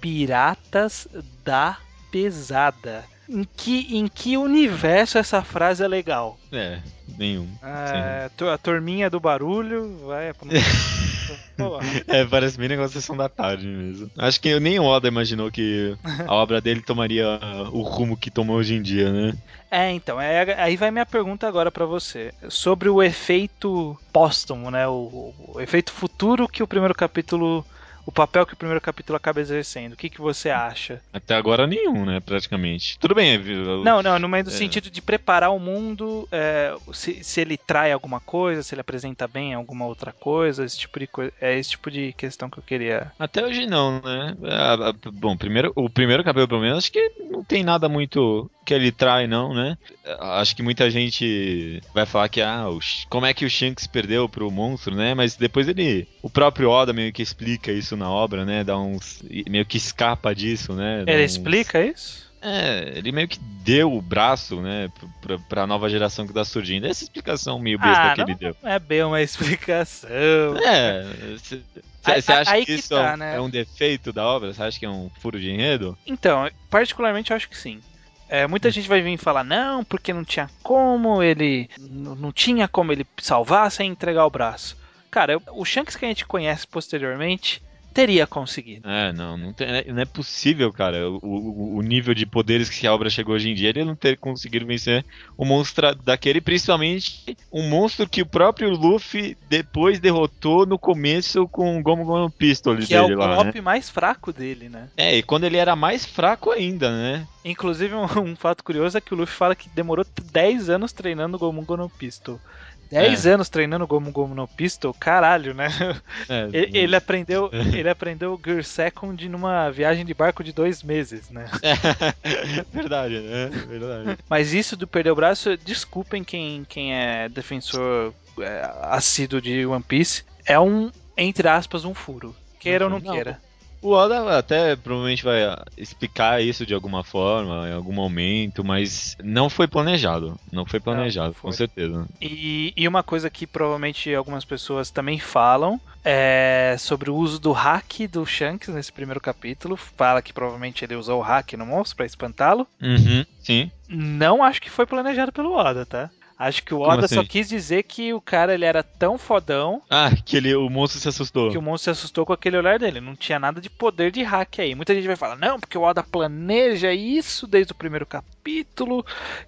Piratas da Pesada. Em que, em que universo essa frase é legal? É, nenhum. Ah, to- a turminha do barulho vai. Porra. É, parece bem negócio da sessão da tarde mesmo. Acho que nem o Oda imaginou que a obra dele tomaria o rumo que tomou hoje em dia, né? É, então, é- aí vai minha pergunta agora pra você. Sobre o efeito póstumo, né? O, o efeito futuro que o primeiro capítulo. O papel que o primeiro capítulo acaba exercendo. O que, que você acha? Até agora nenhum, né, praticamente. Tudo bem, viu? Não, não, no meio do É. sentido de preparar o mundo, é, se, se ele trai alguma coisa, se ele apresenta bem alguma outra coisa, esse tipo de coisa. É esse tipo de questão que eu queria. Até hoje não, né? Ah, bom, primeiro, o primeiro cabelo, pelo menos, acho que não tem nada muito que ele trai, não, né? Acho que muita gente vai falar que, ah, como é que o Shanks perdeu pro monstro, né? Mas depois ele. O próprio Oda meio que explica isso na obra, né? Dá uns. Meio que escapa disso, né? Dá Ele uns- explica isso? É, ele meio que deu o braço, né, pra, pra nova geração que tá surgindo. Essa explicação meio besta Ah, que ele deu. não é bem uma explicação. É, você acha aí que que isso tá, é, um, né? é um defeito da obra? Você acha que é um furo de enredo? Então, particularmente eu acho que sim. É, muita Hum. gente vai vir falar, não, porque não tinha como ele. Não tinha como ele salvar sem entregar o braço. Cara, o Shanks que a gente conhece posteriormente teria conseguido. É, não, não, tem- não é possível, cara. O, o- o nível de poderes que a obra chegou hoje em dia, ele não ter conseguido vencer um monstro daquele, principalmente um monstro que o próprio Luffy depois derrotou no começo com o Gomu Gomu Pistol Que é dele o lá, né? golpe mais fraco dele, né? É, e quando ele era mais fraco ainda, né? Inclusive, um, um fato curioso é que o Luffy fala que demorou 10 anos treinando o Gomu Gomu Pistol. 10 anos treinando Gomu Gomu no Pistol, caralho, né? É, Ele, ele aprendeu, ele aprendeu o Gear Second numa viagem de barco de dois meses, né? verdade, né? Verdade. Mas isso do perder o braço, desculpem quem, quem é defensor é, assíduo de One Piece, é um, entre aspas, um furo. Queira ou não, Não, queira. O Oda até provavelmente vai explicar isso de alguma forma, em algum momento, mas não foi planejado. Não foi planejado, foi. com certeza. E, e uma coisa que provavelmente algumas pessoas também falam é sobre o uso do hack do Shanks nesse primeiro capítulo. Fala que provavelmente ele usou o hack no monstro pra espantá-lo. Uhum, sim. Não acho que foi planejado pelo Oda, tá? Acho que o Oda só assim? quis dizer que o cara ele era tão fodão Ah, que ele, o monstro se assustou. que o monstro se assustou com aquele olhar dele. Não tinha nada de poder de hack aí. Muita gente vai falar, não, porque o Oda planeja isso desde o primeiro capítulo,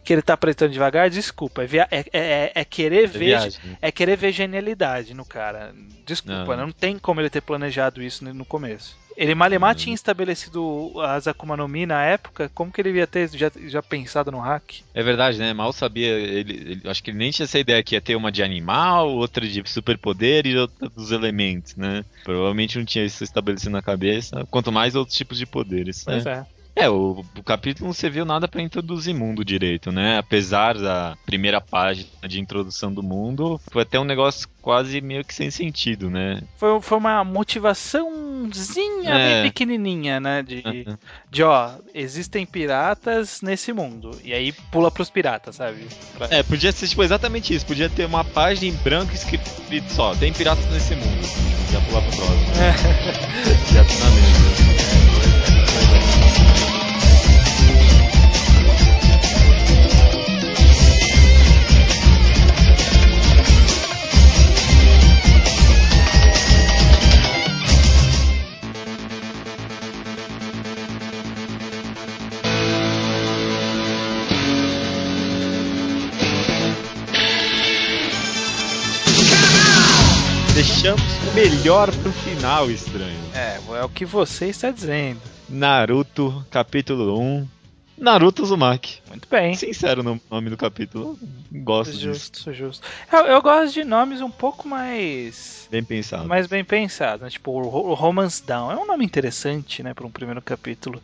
que ele tá apresentando devagar. Desculpa, é, via- é- é- é querer É ver. viagem. É querer ver genialidade no cara. Desculpa, Não. não, tem como ele ter planejado isso no começo. Ele Malemar tinha estabelecido as Akuma no Mi na época, como que ele ia ter já, já pensado no hack? É verdade, né? Mal sabia. Ele, ele- acho que ele nem tinha essa ideia que ia ter uma de animal, outra de superpoder e outra dos elementos, né? Provavelmente não tinha isso estabelecido na cabeça. Quanto mais outros tipos de poderes. Pois né? é. É, o, o capítulo não serviu nada pra introduzir mundo direito, né? Apesar da primeira página de introdução do mundo, foi até um negócio quase meio que sem sentido, né? Foi, foi uma motivaçãozinha É. bem pequenininha, né? De, Uhum. de, ó, existem piratas nesse mundo. E aí pula pros piratas, sabe? Pra- É, podia ser tipo, exatamente isso. Podia ter uma página em branco escrito só, tem piratas nesse mundo. Já pular pro próximo. Já tô na mesa. Deixamos o melhor pro final, estranho. É, é o que você está dizendo. Naruto, capítulo 1. Naruto Uzumaki. Muito bem. Sincero no nome do capítulo. Gosto disso. Justo, justo. Eu, eu gosto de nomes um pouco mais. Bem pensado. mais bem pensados, né? Tipo, o Romance Down é um nome interessante, né, para um primeiro capítulo.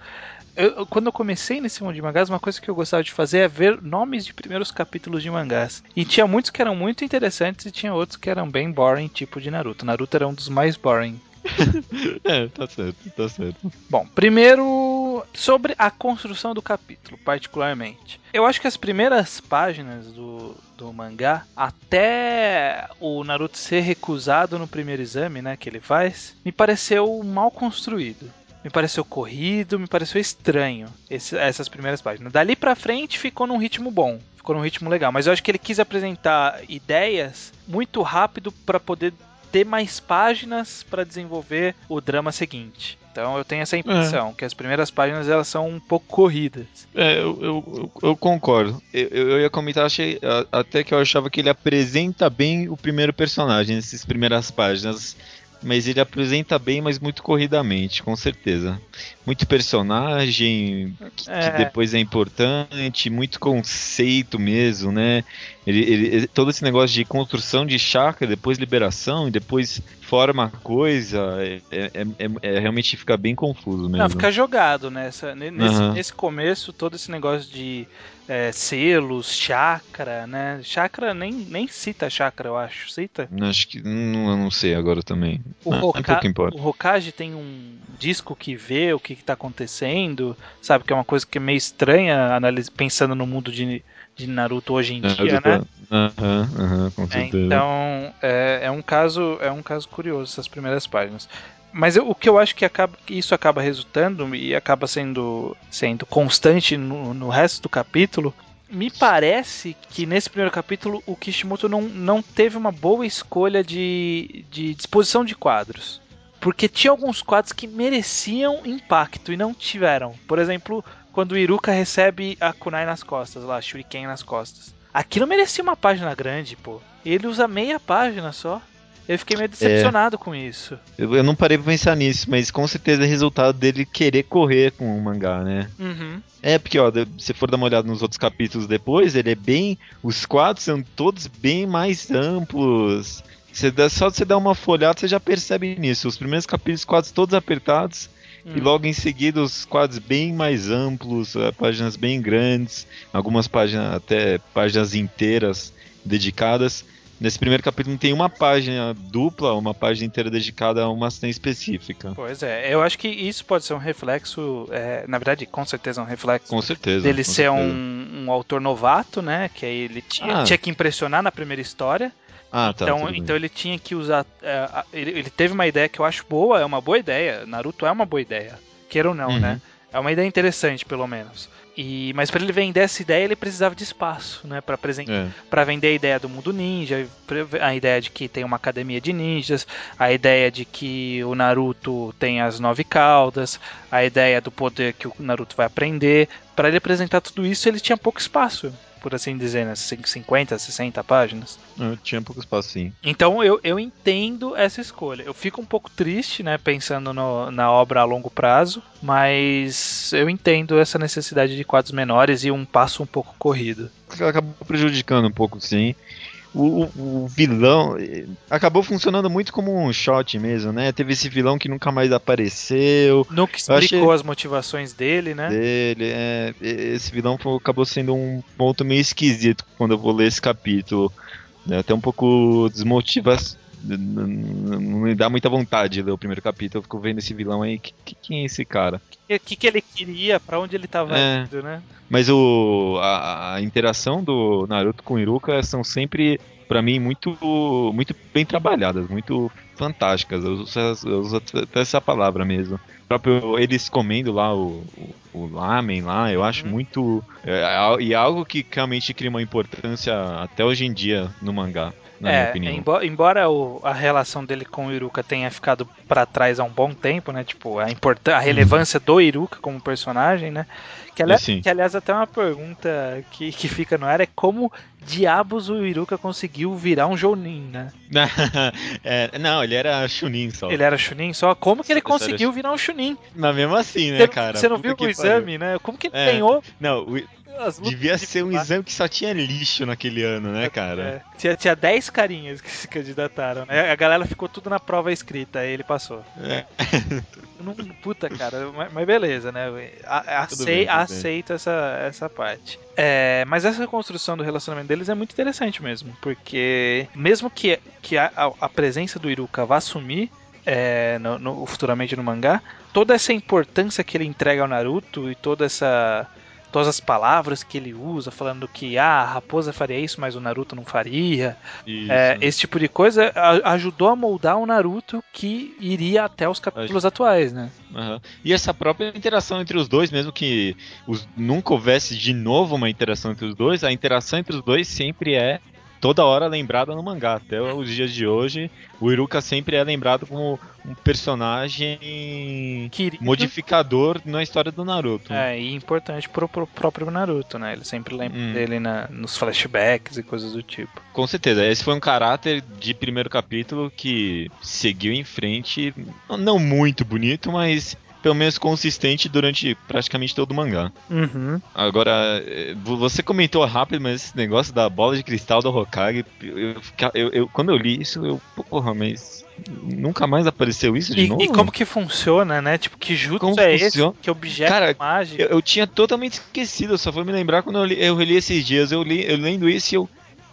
Eu- quando eu comecei nesse mundo de mangás, uma coisa que eu gostava de fazer é ver nomes de primeiros capítulos de mangás. E tinha muitos que eram muito interessantes e tinha outros que eram bem boring, tipo de Naruto. Naruto era um dos mais boring. É, tá certo, tá certo. Bom, primeiro sobre a construção do capítulo, particularmente. Eu acho que as primeiras páginas do, do mangá, até o Naruto ser recusado no primeiro exame, né, que ele faz, me pareceu mal construído. Me pareceu corrido, me pareceu estranho esse- essas primeiras páginas. Dali pra frente ficou num ritmo bom, ficou num ritmo legal. Mas eu acho que ele quis apresentar ideias muito rápido pra poder ter mais páginas pra desenvolver o drama seguinte. Então eu tenho essa impressão que as primeiras páginas elas são um pouco corridas. É, eu, eu, eu- concordo. Eu, eu ia comentar, achei até que eu achava que ele apresenta bem o primeiro personagem nessas primeiras páginas. Mas ele apresenta bem, mas muito corridamente, com certeza. Muito personagem que, É. que depois é importante, muito conceito mesmo, né? Ele, ele- todo esse negócio de construção de chakra, depois liberação, e depois forma coisa, é, é- é- é- realmente fica bem confuso mesmo. Não, fica jogado nessa, ne- nesse, Aham. nesse começo, todo esse negócio de é, selos, chakra, né? Chakra nem, nem cita chakra, eu acho. Cita? Acho que não, eu não sei agora também. O, Ah, Hoka- pouco importa. o Hokage tem um disco que vê o que, que tá acontecendo, sabe? Que é uma coisa que é meio estranha analis- pensando no mundo de, de Naruto hoje em dia, né? Aham, aham, com É, certeza. então é, é um caso é um caso curioso essas primeiras páginas. Mas eu- o que eu acho que, acaba, isso acaba resultando e acaba sendo, sendo constante no, no resto do capítulo, me parece que nesse primeiro capítulo o Kishimoto não, não teve uma boa escolha de, de disposição de quadros. Porque tinha alguns quadros que mereciam impacto e não tiveram. Por exemplo, quando o Iruka recebe a kunai nas costas, lá, a shuriken nas costas. Aquilo merecia uma página grande, pô. Ele usa meia página só. Eu fiquei meio decepcionado com isso. Eu, eu não parei pra pensar nisso, mas com certeza é resultado dele querer correr com o mangá, né? Uhum. É, porque, ó, se for dar uma olhada nos outros capítulos depois, ele é bem. Os quadros são todos bem mais amplos. Você dá, só você dar uma folhada, você já percebe nisso. Os primeiros capítulos, quadros todos apertados, e Hum. logo em seguida os quadros bem mais amplos, eh, páginas bem grandes, algumas páginas, até páginas inteiras dedicadas. Nesse primeiro capítulo não tem uma página dupla, uma página inteira dedicada a uma cena específica. Pois é, eu acho que isso pode ser um reflexo, é, na verdade, com certeza é um reflexo Com certeza. dele com ser certeza. um, um autor novato, né? Que aí ele tinha, Ah. tinha que impressionar na primeira história. Ah, tá. então, então ele tinha que usar. é, ele, ele teve uma ideia que eu acho boa, é uma boa ideia. Naruto é uma boa ideia. Queira ou não, Uhum. né? É uma ideia interessante, pelo menos. E, mas para ele vender essa ideia, ele precisava de espaço, né? Para apresentar É. para vender a ideia do mundo ninja, a ideia de que tem uma academia de ninjas, a ideia de que o Naruto tem as nove caudas, a ideia do poder que o Naruto vai aprender. Para ele apresentar tudo isso, ele tinha pouco espaço, por assim dizer, né? 50, 60 páginas. Eu tinha pouco espaço, sim. Então eu, eu entendo essa escolha. Eu fico um pouco triste, né, pensando no- na obra a longo prazo, mas eu entendo essa necessidade de quadros menores e um passo um pouco corrido. acabou prejudicando um pouco, sim. O, o- vilão acabou funcionando muito como um shot mesmo, né? Teve esse vilão que nunca mais apareceu. Nunca Eu achei- explicou as motivações dele, né? Dele, é, esse vilão acabou sendo um ponto meio esquisito quando eu vou ler esse capítulo. né? Até um pouco desmotivação. Não me dá muita vontade de ler o primeiro capítulo. Eu fico vendo esse vilão aí. Que, que- quem é esse cara? O que, que ele queria, pra onde ele tava É. indo, né? Mas o, a, a interação do Naruto com o Iruka são sempre, pra mim, muito, muito bem trabalhadas, muito fantásticas. Eu uso, eu uso até essa palavra mesmo. Próprio eles comendo lá o, o, o lamen lá, eu acho Uhum. muito. É, al- e algo que realmente cria uma importância até hoje em dia no mangá, na minha é, opinião. embo- embora o- a relação dele com o Iruka tenha ficado pra trás há um bom tempo, né? Tipo, a, a relevância do Iruka como personagem, né? Que, ali- É, sim. que, aliás, até uma pergunta que, que fica no ar é como diabos o Iruka conseguiu virar um Jounin, né? É, não, ele era Chunin só. Ele era Chunin só. Como que ele conseguiu virar um Chunin? Mas mesmo assim, né, cara? Você não Puta viu o pariu. exame, né? Como que ele É. ganhou Não, o, Devia de ser um exame que só tinha lixo naquele ano, né, cara? É, tinha, tinha 10 carinhas que se candidataram, né? A galera ficou tudo na prova escrita, aí ele passou. É. Não, puta, cara, mas, mas beleza, né? A- Acei, bem, aceito essa, essa parte. É, mas essa construção do relacionamento deles é muito interessante mesmo, porque mesmo que, que a, a- a presença do Iruka vá sumir é, no, no- futuramente no mangá, toda essa importância que ele entrega ao Naruto e toda essa todas as palavras que ele usa, falando que ah, a raposa faria isso, mas o Naruto não faria. Isso. É, esse tipo de coisa ajudou a moldar o Naruto que iria até os capítulos atuais, né? Aham. E essa própria interação entre os dois, mesmo que os- nunca houvesse de novo uma interação entre os dois, a interação entre os dois sempre é toda hora lembrada no mangá. Até os dias de hoje, o Iruka sempre é lembrado como um personagem Querido. modificador na história do Naruto. É, e importante pro, pro próprio Naruto, né? Ele sempre lembra Hum. dele na- nos flashbacks e coisas do tipo. Com certeza, esse foi um caráter de primeiro capítulo que seguiu em frente, não muito bonito, mas pelo menos consistente durante praticamente todo o mangá. Uhum. Agora, eh, vo- você comentou rápido, mas esse negócio da bola de cristal do Hokage, eu, eu- eu- quando eu li isso, eu, porra, mas nunca mais apareceu isso de E, novo? e como que funciona, né? Tipo, que jutsu Como é funciona? esse? Que objeto Cara, mágico? Eu, eu tinha totalmente esquecido, eu só fui me lembrar quando eu li, eu li esses dias, eu li, eu lendo isso e eu,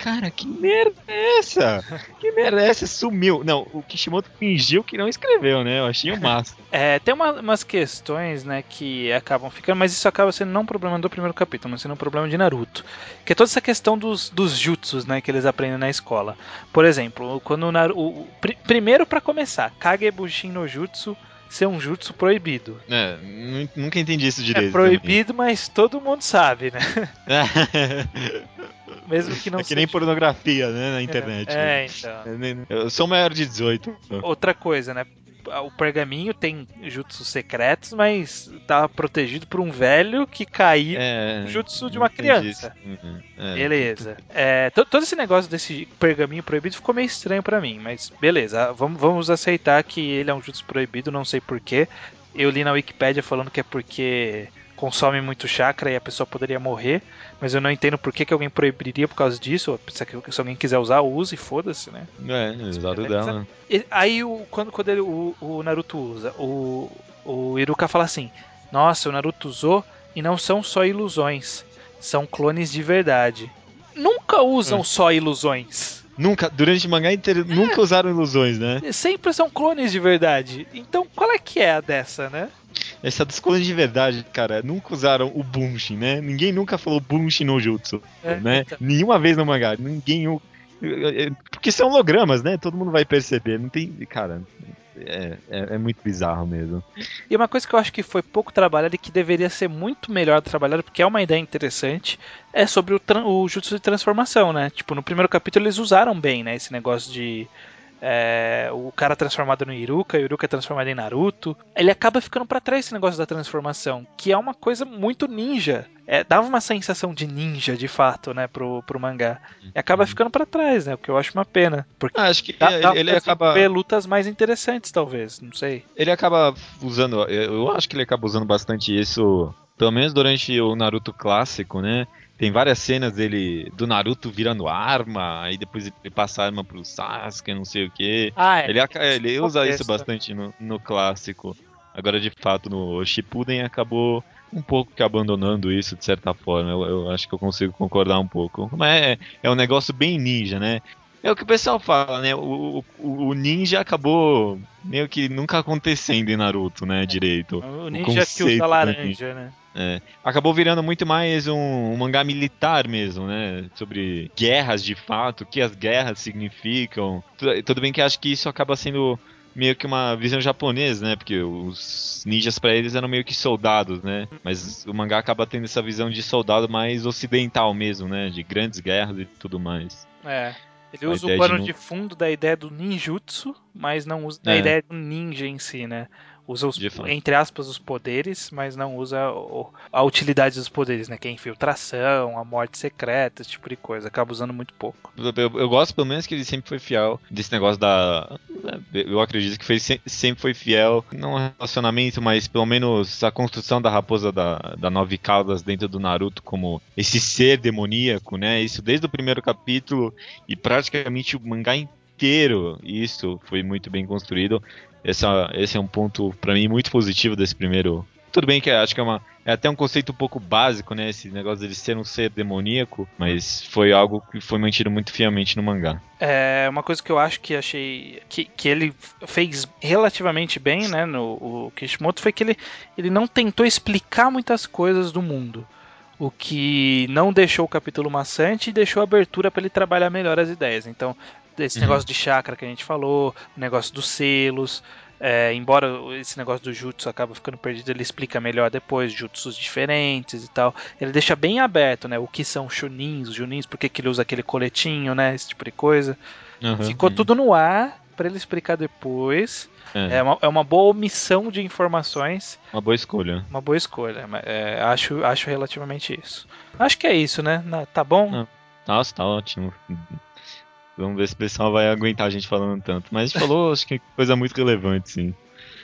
cara, que merda é essa? Que merda é essa? Sumiu. Não, o Kishimoto fingiu que não escreveu, né? Eu achei o máximo. É, tem uma- umas questões, né, que acabam ficando, mas isso acaba sendo não um problema do primeiro capítulo, mas sendo um problema de Naruto. Que é toda essa questão dos, dos jutsus, né, que eles aprendem na escola. Por exemplo, quando o Naruto. primeiro pra começar, Kagebushin no Jutsu ser um jutsu proibido. É, nu- nunca entendi isso É direito. proibido, mas todo mundo sabe, né? Mesmo que não é que nem seja. pornografia, né? Na internet. É, então. Eu nem- Eu sou maior de 18. Outra coisa, né? O pergaminho tem jutsus secretos, mas tá protegido por um velho que caiu É. no jutsu de uma criança. Uhum, é. Beleza. É, to- todo esse negócio desse pergaminho proibido ficou meio estranho pra mim, mas beleza. Vamos, vamos aceitar que ele é um jutsu proibido, não sei porquê. Eu li na Wikipédia falando que é porque consome muito chakra e a pessoa poderia morrer, mas eu não entendo por que, que alguém proibiria por causa disso. Se alguém quiser usar, use e foda-se, né? É, exato dela. E- Aí o- quando, quando ele- o, o Naruto usa, o, o Iruka fala assim: Nossa, o Naruto usou e não são só ilusões, são clones de verdade. Nunca usam Hum. só ilusões. Nunca, durante o mangá inteiro, nunca usaram ilusões, né? Sempre são clones de verdade. Então qual é que é a dessa, né? Essa clones de verdade, cara, nunca usaram o Bunshin, né? Ninguém nunca falou Bunshin no Jutsu, É, né? então. Nenhuma vez no mangá. Ninguém. Porque são hologramas, né? Todo mundo vai perceber. Não tem. Cara. É, é, é muito bizarro mesmo. E uma coisa que eu acho que foi pouco trabalhada e que deveria ser muito melhor trabalhada, porque é uma ideia interessante, é sobre o, o jutsu de transformação, né? Tipo, no primeiro capítulo eles usaram bem, né? Esse negócio de. É, o cara transformado no Iruka, o Iruka transformado em Naruto. Ele acaba ficando pra trás esse negócio da transformação, que é uma coisa muito ninja. É, dava uma sensação de ninja, de fato, né, pro, pro mangá. E acaba ficando pra trás, né? O que eu acho uma pena. Porque Ah, acho que dá, ele, dá ele pra acaba. ver lutas mais interessantes, talvez. Não sei. Ele acaba usando. Eu acho que ele acaba usando bastante isso. Pelo menos durante o Naruto clássico, né? Tem várias cenas dele do Naruto virando arma, aí depois ele passa a arma pro Sasuke, não sei o que. Ah, é. Ele, ele usa contexto. isso bastante no, no clássico. Agora, de fato, no Shippuden acabou um pouco que abandonando isso de certa forma. Eu, eu acho que eu consigo concordar um pouco. Mas é, é um negócio bem ninja, né? É o que o pessoal fala, né? O, o, o ninja acabou meio que nunca acontecendo em Naruto, né? Direito. O ninja que conceito usa do laranja, né? É. Acabou virando muito mais um, um mangá militar mesmo, né? Sobre guerras de fato, o que as guerras significam. Tu- Tudo bem que acho que isso acaba sendo meio que uma visão japonesa, né? Porque os ninjas pra eles eram meio que soldados, né? Mas o mangá acaba tendo essa visão de soldado mais ocidental mesmo, né? De grandes guerras e tudo mais. É. Ele A usa o de pano não- de, fundo da ideia do ninjutsu, mas não usa da É. ideia do ninja em si, né? Usa os, entre aspas, os poderes, mas não usa o- a utilidade dos poderes, né? Que é a infiltração, a morte secreta, esse tipo de coisa. Acaba usando muito pouco. Eu, eu- eu gosto pelo menos que ele sempre foi fiel desse negócio da. Eu acredito que foi, se- sempre foi fiel, não relacionamento, mas pelo menos a construção da raposa da, da Nove Caudas dentro do Naruto como esse ser demoníaco, né? Isso desde o primeiro capítulo e praticamente o mangá inteiro. Isso foi muito bem construído. Essa, esse é um ponto pra mim muito positivo desse primeiro. Tudo bem que eu acho que é uma é até um conceito um pouco básico, né? Esse negócio dele ser um ser demoníaco, mas foi algo que foi mantido muito fielmente no mangá. É uma coisa que eu acho que achei que, que ele fez relativamente bem, né, no o Kishimoto, foi que ele, ele não tentou explicar muitas coisas do mundo. O que não deixou o capítulo maçante e deixou abertura para ele trabalhar melhor as ideias. Então, esse Uhum. negócio de chakra que a gente falou, o negócio dos selos, é, embora esse negócio do jutsu acaba ficando perdido, ele explica melhor depois, jutsus diferentes e tal. Ele deixa bem aberto, né? O que são chunins, os junins, por que, que ele usa aquele coletinho, né? Esse tipo de coisa. Uhum, Ficou tudo no ar para ele explicar depois. É, É uma, é uma boa omissão de informações, uma boa escolha. uma boa escolha. é, acho, acho relativamente isso. Acho que é isso, né? Tá bom? Ah. Nossa, tá ótimo. Vamos ver se o pessoal vai aguentar a gente falando tanto. Mas a gente falou, acho que coisa muito relevante, sim.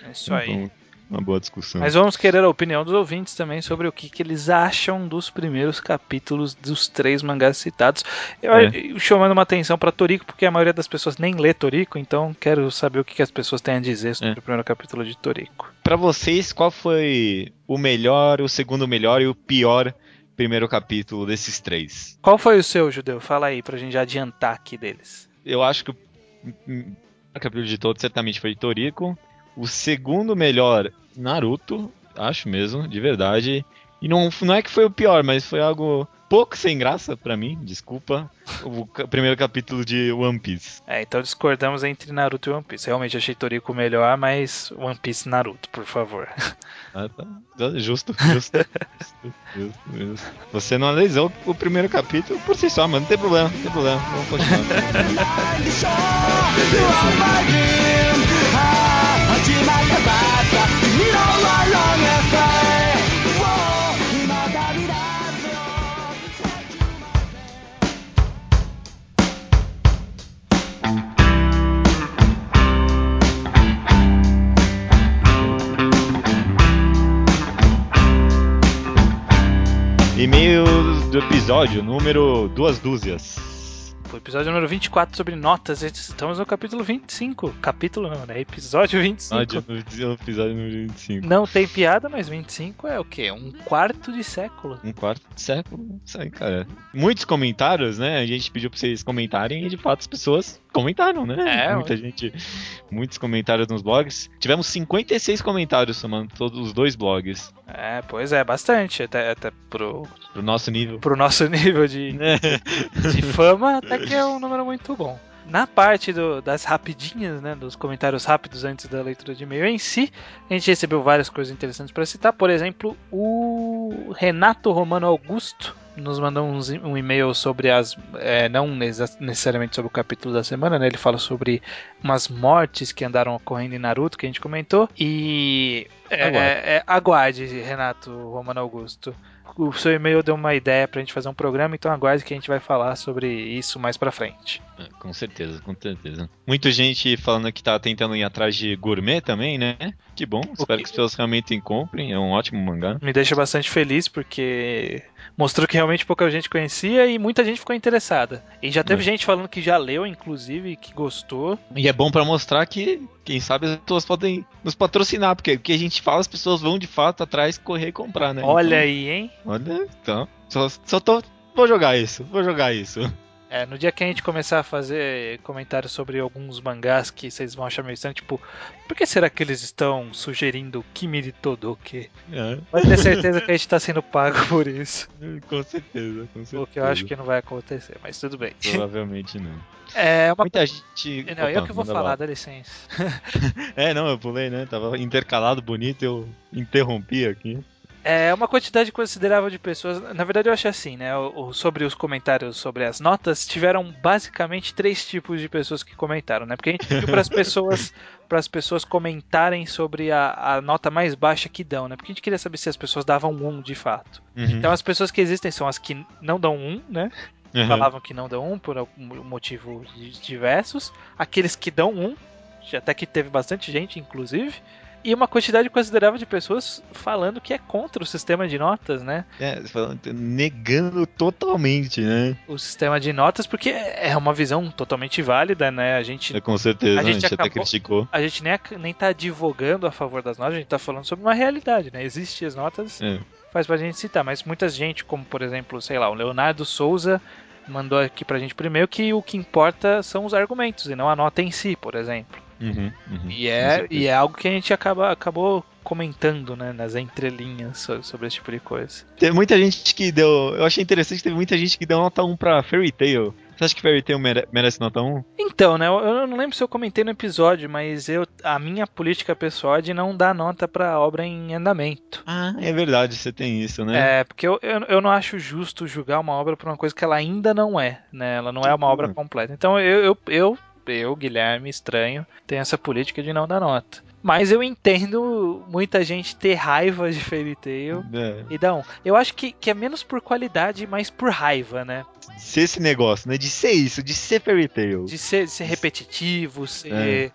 É isso aí. Então, uma boa discussão. Mas vamos querer a opinião dos ouvintes também sobre o que, que eles acham dos primeiros capítulos dos três mangás citados. Eu, É. eu chamando uma atenção para Toriko, porque a maioria das pessoas nem lê Toriko, então quero saber o que, que as pessoas têm a dizer sobre É. o primeiro capítulo de Toriko. Pra vocês, qual foi o melhor, o segundo melhor e o pior primeiro capítulo desses três. Qual foi o seu, Judeu? Fala aí pra gente adiantar aqui deles. Eu acho que o primeiro capítulo de todos certamente foi Toriko. O segundo melhor, Naruto, acho mesmo, de verdade. E não, não é que foi o pior, mas foi algo pouco sem graça pra mim, desculpa. O primeiro capítulo de One Piece. É, então discordamos entre Naruto e One Piece. Realmente achei Toriko melhor, mas One Piece e Naruto, por favor. Ah, tá. Tá, Justo, justo. justo, justo, justo. Você não analisou o primeiro capítulo por si só, mas não tem problema, não tem problema. Vamos continuar. 始 episódio, número duas dúzias. O episódio número 24 sobre notas. Estamos no capítulo 25. Capítulo não, né? Episódio 25. Ah, de- no episódio número 25. Não tem piada, mas 25 é o quê? Um quarto de século. Um quarto de século, isso aí, cara. Muitos comentários, né? A gente pediu pra vocês comentarem e de fato as pessoas comentaram, né? É, Muita gente. Muitos comentários nos blogs. Tivemos 56 comentários somando todos os dois blogs. É, pois é, bastante. Até, até pro, Pro nosso nível. pro nosso nível de, Né? de fama, até que é um número muito bom. Na parte do- das rapidinhas, né, dos comentários rápidos antes da leitura de e-mail em si, a gente recebeu várias coisas interessantes para citar. Por exemplo, o Renato Romano Augusto nos mandou uns- um e-mail sobre as. é, não necessariamente sobre o capítulo da semana, né? Ele fala sobre umas mortes que andaram ocorrendo em Naruto, que a gente comentou. E. é, Aguarde. é, é, aguarde, Renato Romano Augusto. O seu e-mail deu uma ideia pra gente fazer um programa, então aguarde que a gente vai falar sobre isso mais pra frente. É, Com certeza, com certeza. Muita gente falando que tá tentando ir atrás de gourmet também, né? Que bom, espero que- que as pessoas realmente comprem. É um ótimo mangá. Me deixa bastante feliz porque mostrou que realmente pouca gente conhecia e muita gente ficou interessada. E já teve É. gente falando que já leu, inclusive, que gostou. E é bom pra mostrar que, quem sabe, as pessoas podem nos patrocinar, porque o que a gente fala, as pessoas vão de fato atrás correr e comprar, né? Olha Então, aí, hein? Olha, então. Só, só tô. Vou jogar isso, vou jogar isso. É, no dia que a gente começar a fazer comentários sobre alguns mangás que vocês vão achar meio estranho, tipo, por que será que eles estão sugerindo Kimi de Todoke? É, Pode ter certeza que a gente tá sendo pago por isso. com certeza, com certeza. O que eu acho que não vai acontecer, mas tudo bem. Provavelmente não. É uma Muita gente. Não, eu Opa, que vou falar, lá. dá licença. É, não, eu pulei, né? Tava intercalado bonito, eu interrompi aqui. É uma quantidade considerável de pessoas. Na verdade, eu acho assim, né? O, o- sobre os comentários sobre as notas, tiveram basicamente três tipos de pessoas que comentaram, né? Porque a gente pediu para as pessoas para as pessoas comentarem sobre a, a nota mais baixa que dão, né? Porque a gente queria saber se as pessoas davam um de fato. Uhum. Então, as pessoas que existem são as que não dão um, né? Uhum. Falavam que não dão um por algum motivo diversos. Aqueles que dão um, até que teve bastante gente, inclusive. E uma quantidade considerável de pessoas falando que é contra o sistema de notas, né? É, negando totalmente, né? O sistema de notas, porque é uma visão totalmente válida, né? A gente, É, com certeza, A né? a gente gente até acabou- criticou. a gente nem, nem tá advogando a favor das notas, a gente tá falando sobre uma realidade, né? Existem as notas, É. faz pra gente citar, mas muita gente, como por exemplo, sei lá, o Leonardo Souza mandou aqui pra gente primeiro que o que importa são os argumentos e não a nota em si, por exemplo. Uhum, uhum, E é, e é algo que a gente acaba, acabou comentando, né, nas entrelinhas so- sobre esse tipo de coisa. Teve muita gente que deu. Eu achei interessante, teve muita gente que deu nota 1 pra Fairy Tail. Você acha que Fairy Tail mere- merece nota 1? Então, né, eu, eu não lembro se eu comentei no episódio, mas eu, a minha política pessoal é de não dar nota pra obra em andamento. Ah, é verdade, você tem isso, né? É, porque eu, eu, eu não acho justo julgar uma obra por uma coisa que ela ainda não é, né? Ela não é uma obra Uhum. completa. Então eu, eu, eu, eu, Guilherme, estranho, tenho essa política de não dar nota. Mas eu entendo muita gente ter raiva de Fairy Tail É. e um. Eu acho que, que é menos por qualidade, mas por raiva, né? Ser esse negócio, né? De ser isso, de ser Fairy Tail. De ser, de ser repetitivo, ser.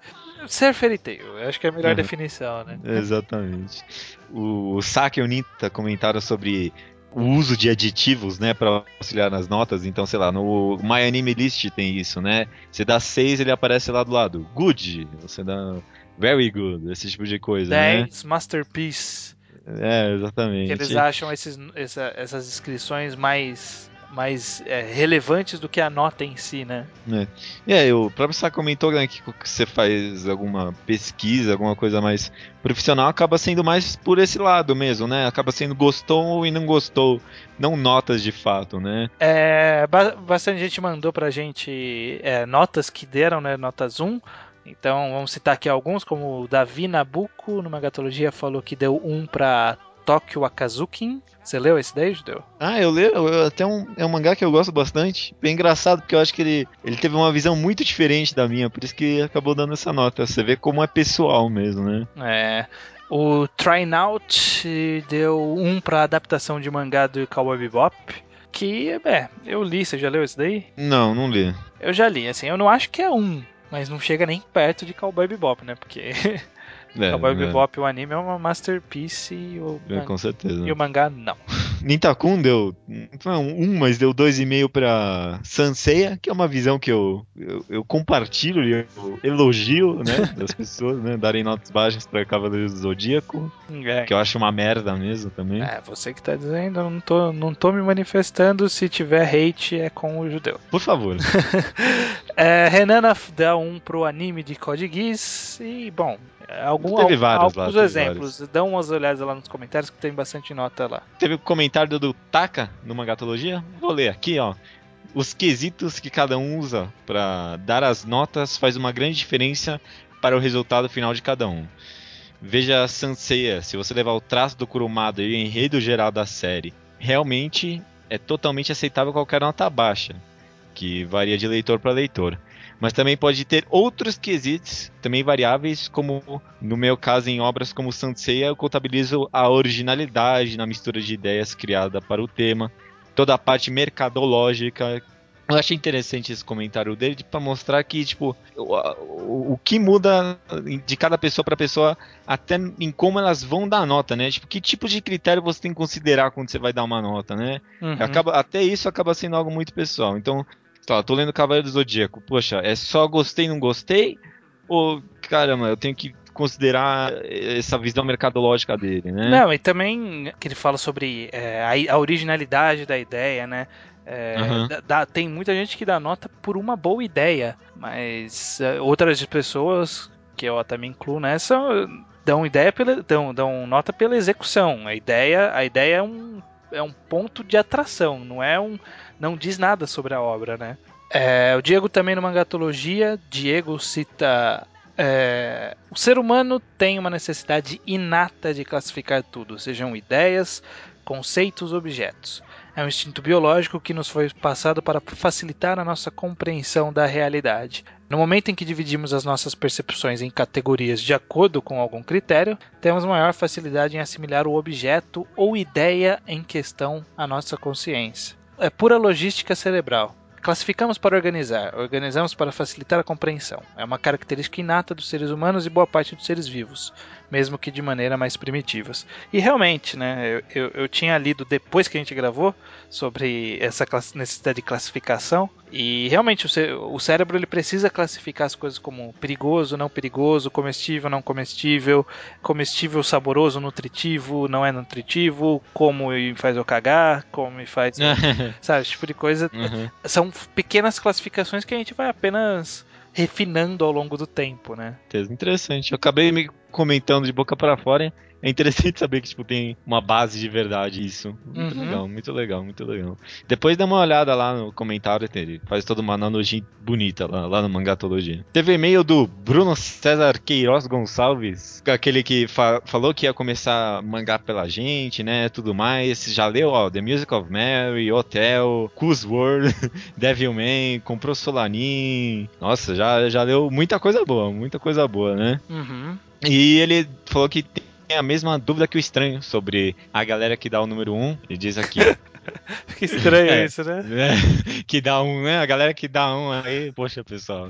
Ser Fairy Tail. Eu acho que é a melhor Uhum. definição, né? Exatamente. O Saki e o Nita comentaram sobre o uso de aditivos, né, para auxiliar nas notas. Então, sei lá, no My Anime List tem isso, né? Você dá 6, ele aparece lá do lado. Good. Você dá very good, esse tipo de coisa, né? 10 Masterpiece. É, exatamente. Que eles acham esses, essa- essas inscrições mais, mais é, relevantes do que a nota em si, né? E aí, o próprio Sá comentou né, que você faz alguma pesquisa, alguma coisa mais profissional, acaba sendo mais por esse lado mesmo, né? Acaba sendo gostou e não gostou, não notas de fato, né? É, ba- bastante gente mandou pra gente é, notas que deram, né? Notas 1. Então vamos citar aqui alguns, como o Davi Nabuco, numa gatologia, falou que deu 1 pra Tokyo Akazukin. Você leu esse daí, Judeu? Ah, eu leio, eu- até um, é um mangá que eu gosto bastante. Bem engraçado, porque eu acho que ele, ele teve uma visão muito diferente da minha, por isso que acabou dando essa nota. Você vê como é pessoal mesmo, né? É. O Trying Out deu 1 pra adaptação de mangá do Cowboy Bebop. Que, é, eu li, você já leu esse daí? Não, não li. Eu já li, assim, eu não acho que é um, mas não chega nem perto de Cowboy Bebop, né? Porque É, Cowboy é, Bebop, o anime, é uma masterpiece e o, é, com certeza. e o mangá não. Nintakun deu não um, mas deu 2,5 pra Sanseia, que é uma visão que eu, eu, eu compartilho e eu elogio, né, das pessoas, né, darem notas baixas pra Cavaleiros do Zodíaco, É, que eu acho uma merda mesmo também. é, você que tá dizendo, eu não tô, não tô me manifestando, se tiver hate é com o judeu. Por favor. É, Renana dá um pro anime de Code Geass e, bom, algum, Teve vários lá, alguns teve exemplos. Dá umas olhadas lá nos comentários que tem bastante nota lá. Teve o comentário do Taka no Mangatologia. Vou ler aqui, ó. Os quesitos que cada um usa para dar as notas faz uma grande diferença para o resultado final de cada um. Veja a Sanseia, se você levar o traço do Kurumada e o enredo geral da série, realmente é totalmente aceitável qualquer nota baixa, que varia de leitor para leitor. Mas também pode ter outros quesitos, também variáveis, como no meu caso em obras como Sanseia, eu contabilizo a originalidade na mistura de ideias criada para o tema, toda a parte mercadológica. Eu achei interessante esse comentário dele para mostrar que tipo o, o, que muda de cada pessoa para pessoa até em como elas vão dar nota, né? Tipo, que tipo de critério você tem que considerar quando você vai dar uma nota, né? Uhum. Acaba, até isso acaba sendo algo muito pessoal. Então, tá, tô lendo Cavaleiro do Zodíaco. Poxa, é só gostei, não gostei? Ou, caramba, eu tenho que considerar essa visão mercadológica dele, né? Não, e também que ele fala sobre é, a, a originalidade da ideia, né? É, Aham. dá- tem muita gente que dá nota por uma boa ideia, mas outras pessoas, que eu também incluo nessa, dão ideia pela, dão, dão nota pela execução. A ideia, a ideia é um, é um ponto de atração, não é um, não diz nada sobre a obra, né? É, o Diego também no Mangatologia, Diego cita é, o ser humano tem uma necessidade inata de classificar tudo, sejam ideias, conceitos, objetos. É um instinto biológico que nos foi passado para facilitar a nossa compreensão da realidade. No momento em que dividimos as nossas percepções em categorias de acordo com algum critério, temos maior facilidade em assimilar o objeto ou ideia em questão à nossa consciência. É pura logística cerebral. Classificamos para organizar, organizamos para facilitar a compreensão. É uma característica inata dos seres humanos e boa parte dos seres vivos, mesmo que de maneira mais primitivas. E realmente, né, eu, eu, tinha lido depois que a gente gravou sobre essa necessidade de classificação e realmente o cérebro ele precisa classificar as coisas como perigoso, não perigoso, comestível, não comestível, comestível, saboroso, nutritivo, não é nutritivo, como me faz eu cagar, como me faz, sabe, esse tipo de coisa Uhum. são pequenas classificações que a gente vai apenas refinando ao longo do tempo, né? Interessante. Eu acabei me comentando de boca para fora. É interessante saber que tipo, tem uma base de verdade isso. Muito Uhum. legal, muito legal, muito legal. Depois dá uma olhada lá no comentário, ele faz toda uma analogia bonita lá, lá no Mangatologia. Teve e-mail do Bruno César Queiroz Gonçalves, aquele que fa- falou que ia começar a mangá pela gente, né, tudo mais. Já leu, ó, The Music of Mary, Hotel, Coos World, Devilman, comprou Solanin. Nossa, já, já leu muita coisa boa, muita coisa boa, né? Uhum. E ele falou que tem a mesma dúvida que o estranho sobre a galera que dá o número 1. Ele diz aqui. Que estranho É. isso, né? né, que dá um, né? A galera que dá um aí, poxa, pessoal,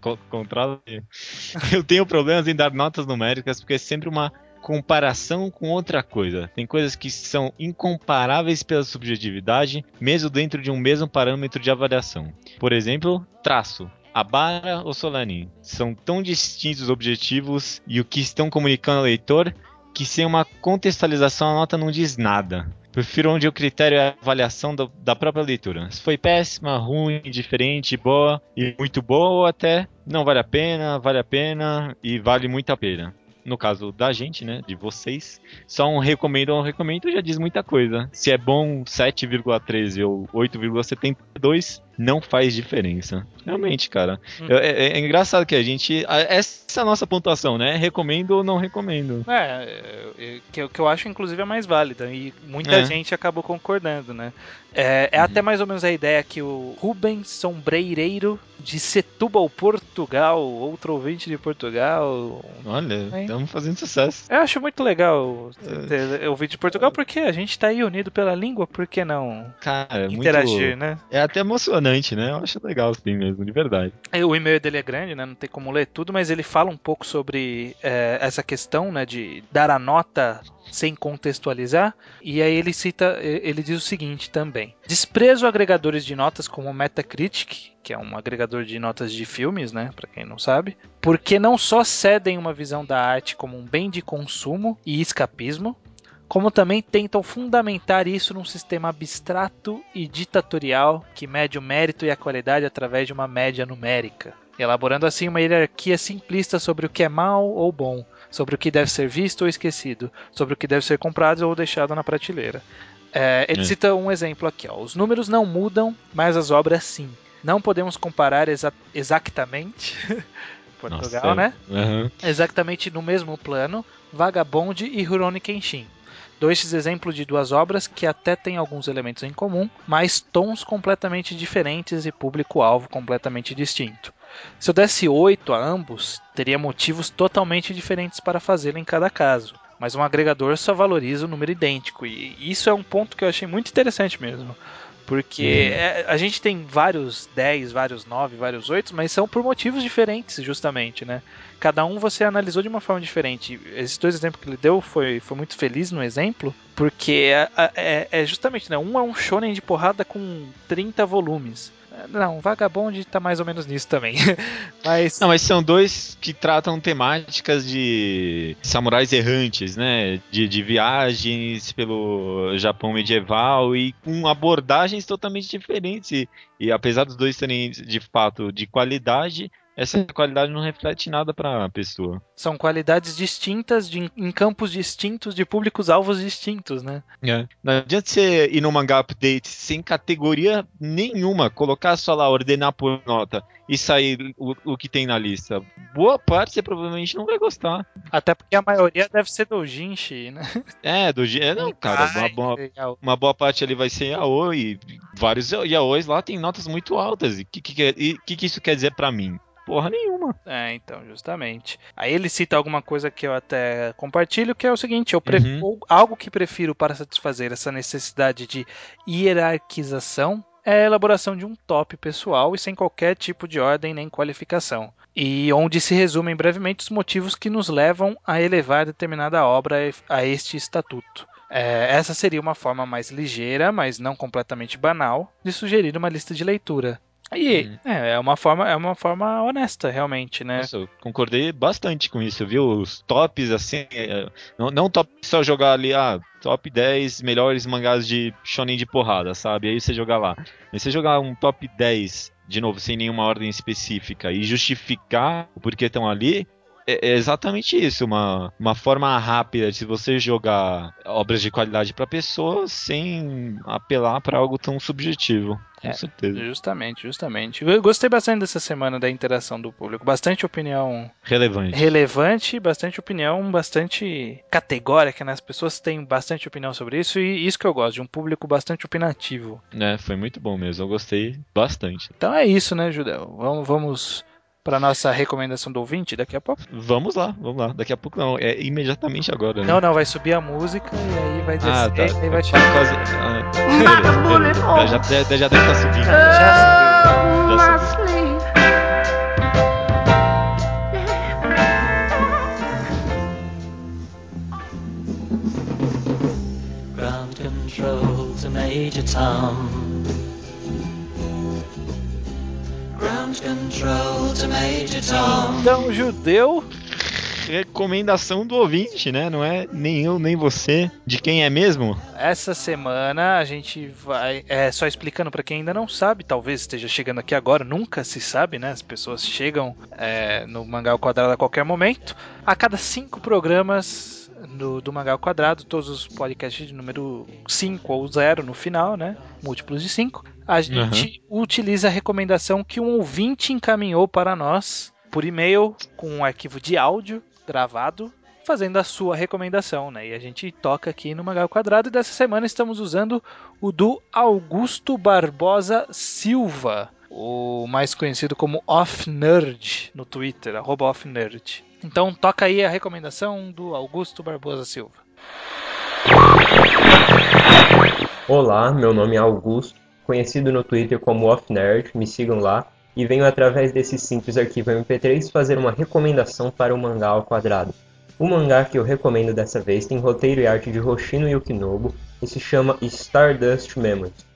co- controla. aí. Eu tenho problemas em dar notas numéricas porque é sempre uma comparação com outra coisa. Tem coisas que são incomparáveis pela subjetividade, mesmo dentro de um mesmo parâmetro de avaliação. Por exemplo, traço. Abara ou Solanin são tão distintos os objetivos e o que estão comunicando ao leitor que sem uma contextualização a nota não diz nada. Prefiro onde o critério é a avaliação do- da própria leitura. Se foi péssima, ruim, diferente, boa e muito boa, ou até não vale a pena, vale a pena e vale muito a pena. No caso da gente, né, de vocês, só um recomendo ou um recomendo já diz muita coisa. Se é bom 7,13 ou 8,72, não faz diferença. Realmente, cara. Hum. É, é- é engraçado que a gente. Essa é a nossa pontuação, né? Recomendo ou não recomendo. É, é, que, eu- que eu acho inclusive a mais válida e muita É. gente acabou concordando, né? É, é até mais ou menos a ideia que o Rubens Sombreireiro de Setúbal, Portugal, outro ouvinte de Portugal. Olha, estamos fazendo sucesso. Eu acho muito legal ter ouvinte de Portugal, porque a gente tá aí unido pela língua, por que não Cara, é muito. interagir, né? É até emocionante, né? Eu acho legal assim mesmo, de verdade. E O e-mail dele é grande, né? Não tem como ler tudo, mas ele fala um pouco sobre é, essa questão, né? De dar a nota sem contextualizar. E aí ele cita, ele diz o seguinte também: desprezo agregadores de notas como Metacritic, que é um agregador de notas de filmes, né? Para quem não sabe, porque não só cedem uma visão da arte como um bem de consumo e escapismo, como também tentam fundamentar isso num sistema abstrato e ditatorial que mede o mérito e a qualidade através de uma média numérica, elaborando assim uma hierarquia simplista sobre o que é mal ou bom, sobre o que deve ser visto ou esquecido, sobre o que deve ser comprado ou deixado na prateleira. É, ele É. cita um exemplo aqui: ó. os números não mudam, mas as obras sim. Não podemos comparar exa exatamente. Portugal, Nossa, né? aham. exatamente no mesmo plano, Vagabond e Rurouni Kenshin. Dois exemplos de duas obras que até têm alguns elementos em comum, mas tons completamente diferentes e público-alvo completamente distinto. Se eu desse 8 a ambos, teria motivos totalmente diferentes para fazê-lo em cada caso, mas um agregador só valoriza o número idêntico, e isso é um ponto que eu achei muito interessante mesmo. Porque Uhum. é, a gente tem vários 10, vários 9, vários 8, mas são por motivos diferentes, justamente, né? Cada um você analisou de uma forma diferente. Esses dois exemplos que ele deu foi, foi muito feliz no exemplo, porque é, é- é justamente, né? Um é um shonen de porrada com 30 volumes. Não, Vagabond tá mais ou menos nisso também. mas Não, mas são dois que tratam temáticas de samurais errantes, né? De, de viagens pelo Japão medieval e com abordagens totalmente diferentes. E, e apesar dos dois serem de fato de qualidade, essa qualidade não reflete nada pra pessoa. são qualidades distintas de, em campos distintos de públicos-alvos distintos, né? É. Não adianta você ir no mangá update sem categoria nenhuma, colocar só lá, ordenar por nota e sair o, o que tem na lista. Boa parte você provavelmente não vai gostar. Até porque a maioria deve ser do Jinshi, né? É, do gê- Não, cara, uma boa, uma boa parte ali vai ser yaoi. E vários yaois lá tem notas muito altas. E o que, que, que- que, que isso quer dizer pra mim? Porra nenhuma. É, então, justamente. Aí ele cita alguma coisa que eu até compartilho, que é o seguinte: eu prefiro algo que prefiro para satisfazer essa necessidade de hierarquização é a elaboração de um top pessoal e sem qualquer tipo de ordem nem qualificação. E onde se resumem brevemente os motivos que nos levam a elevar determinada obra a este estatuto. É, essa seria uma forma mais ligeira, mas não completamente banal, de sugerir uma lista de leitura. E Hum. é, é uma forma, é uma forma honesta, realmente, né? Nossa, eu concordei bastante com isso, viu? Os tops, assim, é, não, não top só jogar ali, ah, top 10 melhores mangás de shonen de porrada, sabe? Aí você jogar lá. Mas você jogar um top 10, de novo, sem nenhuma ordem específica e justificar o porquê estão ali, é, é exatamente isso, uma, uma forma rápida de você jogar obras de qualidade pra pessoa sem apelar pra algo tão subjetivo. Com É, certeza. Justamente, justamente. Eu gostei bastante dessa semana da interação do público. Bastante opinião Relevante. relevante, bastante opinião bastante categórica, né? As pessoas têm bastante opinião sobre isso e isso que eu gosto, de um público bastante opinativo. É, foi muito bom mesmo, eu gostei bastante. Então é isso, né, Judeu? Vamos, vamos para nossa recomendação do ouvinte daqui a pouco? Vamos lá, vamos lá. Daqui a pouco não, é imediatamente agora, né? Não, não, vai subir a música e aí vai descer Ah, tá. e aí vai Tá tirar. quase. Ah, beleza, beleza. Já, já, já deve estar subindo. Já Já subiu. Ground control to Major Tom. Então, Judeu, recomendação do ouvinte, né? Não é nem eu, nem você. De quem é mesmo? Essa semana a gente vai. É, só explicando para quem ainda não sabe, talvez esteja chegando aqui agora, nunca se sabe, né? As pessoas chegam é, no Mangá ao Quadrado a qualquer momento. A cada cinco programas do, ao Quadrado, todos os podcasts de número 5 ou 0 no final, né? Múltiplos de 5. A gente utiliza a recomendação que um ouvinte encaminhou para nós por e-mail com um arquivo de áudio gravado fazendo a sua recomendação, né? E a gente toca aqui no Magal Quadrado e dessa semana estamos usando o do Augusto Barbosa Silva, o mais conhecido como Off Nerd no Twitter, arroba Off Nerd. Então toca aí a recomendação do Augusto Barbosa Silva. Olá, meu nome é Augusto, conhecido no Twitter como Off Nerd, me sigam lá. E venho através desse simples arquivo MP3 fazer uma recomendação para o mangá ao quadrado. O mangá que eu recomendo dessa vez tem roteiro e arte de Hoshino Yukinobu e se chama Stardust Memories.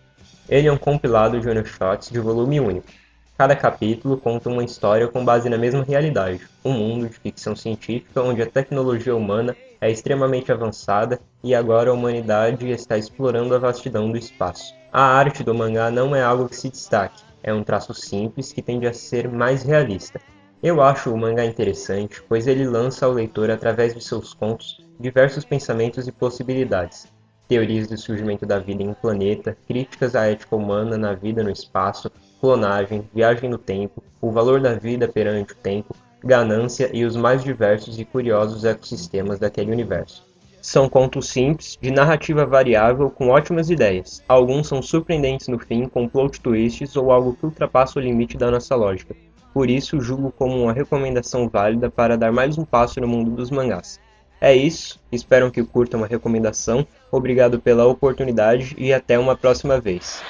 Ele é um compilado de one-shots de volume único. Cada capítulo conta uma história com base na mesma realidade, um mundo de ficção científica onde a tecnologia humana é extremamente avançada e agora a humanidade está explorando a vastidão do espaço. A arte do mangá não é algo que se destaque, é um traço simples que tende a ser mais realista. Eu acho o mangá interessante, pois ele lança ao leitor, através de seus contos, diversos pensamentos e possibilidades. Teorias do surgimento da vida em um planeta, críticas à ética humana na vida no espaço, clonagem, viagem no tempo, o valor da vida perante o tempo, ganância e os mais diversos e curiosos ecossistemas daquele universo. São contos simples, de narrativa variável, com ótimas ideias. Alguns são surpreendentes no fim, com plot twists ou algo que ultrapassa o limite da nossa lógica. Por isso, julgo como uma recomendação válida para dar mais um passo no mundo dos mangás. É isso, espero que curtam a recomendação. Obrigado pela oportunidade e até uma próxima vez.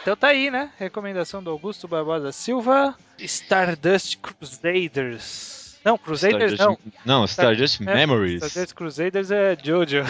Então tá aí, né? Recomendação do Augusto Barbosa Silva, Stardust Crusaders. Não, Crusaders Stardust- não. Não, Stardust É, Memories. Stardust Crusaders é Jojo.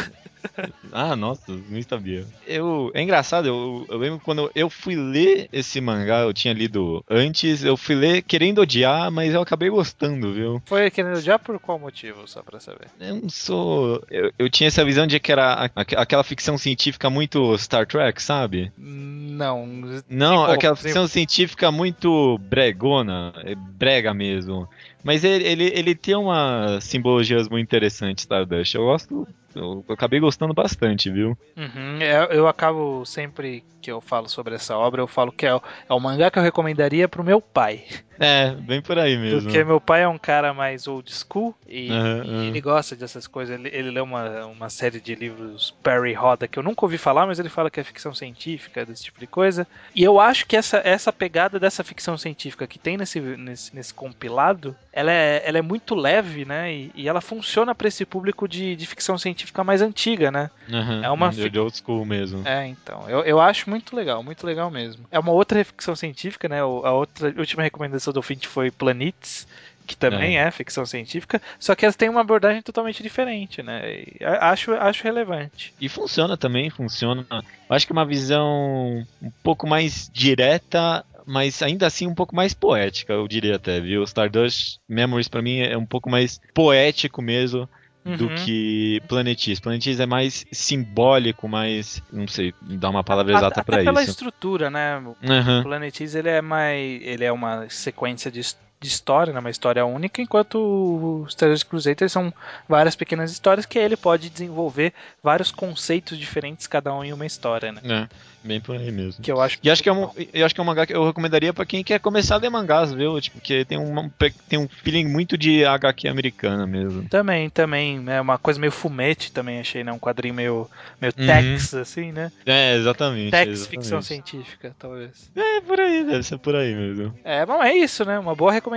Ah, nossa, nem sabia. Eu, é engraçado, eu, eu lembro quando eu fui ler esse mangá, eu tinha lido antes, eu fui ler querendo odiar, mas eu acabei gostando, viu? Foi querendo já por qual motivo, só pra saber? Eu não sou. Eu, eu tinha essa visão de que era a- aquela ficção científica muito Star Trek, sabe? Não. Não, Desenvolve, aquela ficção científica muito bregona, é brega mesmo. Mas ele, ele, ele tem umas simbologias muito interessantes, Stardust. Eu gosto. Eu, acabei gostando bastante, viu? Uhum, eu, eu acabo sempre que eu falo sobre essa obra, eu falo que é é o mangá que eu recomendaria pro meu pai. É, bem por aí mesmo. Porque meu pai é um cara mais old school e, Aham, e aham. ele gosta dessas coisas. Ele, ele lê uma, uma série de livros Perry Roda que eu nunca ouvi falar, mas ele fala que é ficção científica, desse tipo de coisa. E eu acho que essa, essa pegada dessa ficção científica que tem nesse, nesse, nesse compilado, ela é, ela é muito leve, né? E, e ela funciona para esse público de, de ficção científica mais antiga, né? Aham, é uma de, de old school mesmo. É, então. Eu, eu acho muito legal, muito legal mesmo. É uma outra ficção científica, né? A outra a última recomendação do Fint foi Planets, que também é. ficção científica, só que elas têm uma abordagem totalmente diferente, né? Acho, acho relevante. E funciona também, funciona. Eu acho que é uma visão um pouco mais direta, mas ainda assim um pouco mais poética, eu diria até, viu? Stardust Memories pra mim é um pouco mais poético mesmo do Uhum. que Planetis. Planetis é mais simbólico, mais, não sei, dar uma palavra exata Até pra pela isso. estrutura, né? O Aham. Planetiz ele é mais. ele é uma sequência de, de história, né? uma história única, enquanto o Stardust Crusader são várias pequenas histórias que ele pode desenvolver vários conceitos diferentes, cada um em uma história, né? É, bem por aí mesmo. Que eu acho E acho que é um, eu acho que é um mangá que eu recomendaria pra quem quer começar a ler mangás, viu? Tipo, porque tem um, tem um feeling muito de HQ americana mesmo. Também, também, né? Uma coisa meio fumete também achei, né? Um quadrinho meio, meio Uhum. tex, assim, né? É, exatamente. Tex exatamente. ficção científica, talvez. É, por aí, deve ser por aí mesmo. É, bom, é isso, né? Uma boa recomendação.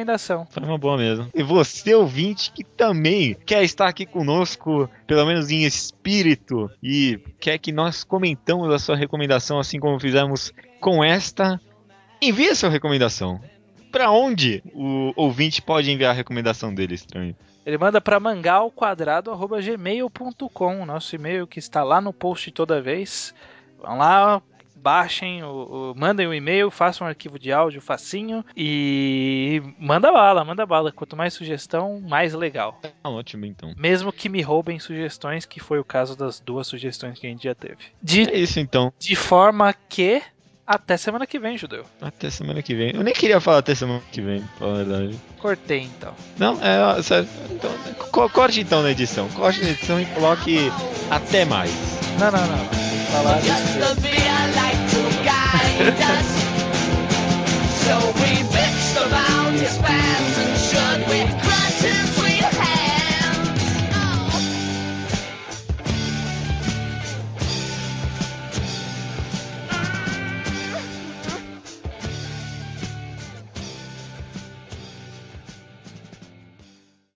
Foi uma boa mesmo. E você, ouvinte, que também quer estar aqui conosco, pelo menos em espírito, e quer que nós comentamos a sua recomendação, assim como fizemos com esta, envie a sua recomendação. Pra onde o ouvinte pode enviar a recomendação dele, estranho? Ele manda para mangalquadrado.gmail.com, nosso e-mail que está lá no post toda vez. Vão lá, baixem, o, o- mandem um e-mail, façam um arquivo de áudio facinho e manda bala, manda bala. Quanto mais sugestão, mais legal. Tá ótimo, então. Mesmo que me roubem sugestões, que foi o caso das duas sugestões que a gente já teve. De, É isso, então. de forma que. Até semana que vem, judeu. Até semana que vem. Eu nem queria falar até semana que vem, pra falar a verdade. Cortei então. Não, é. Sério, então, corte então na edição. Corte na edição e coloque até mais. Não, não, não. Falar. so we and should we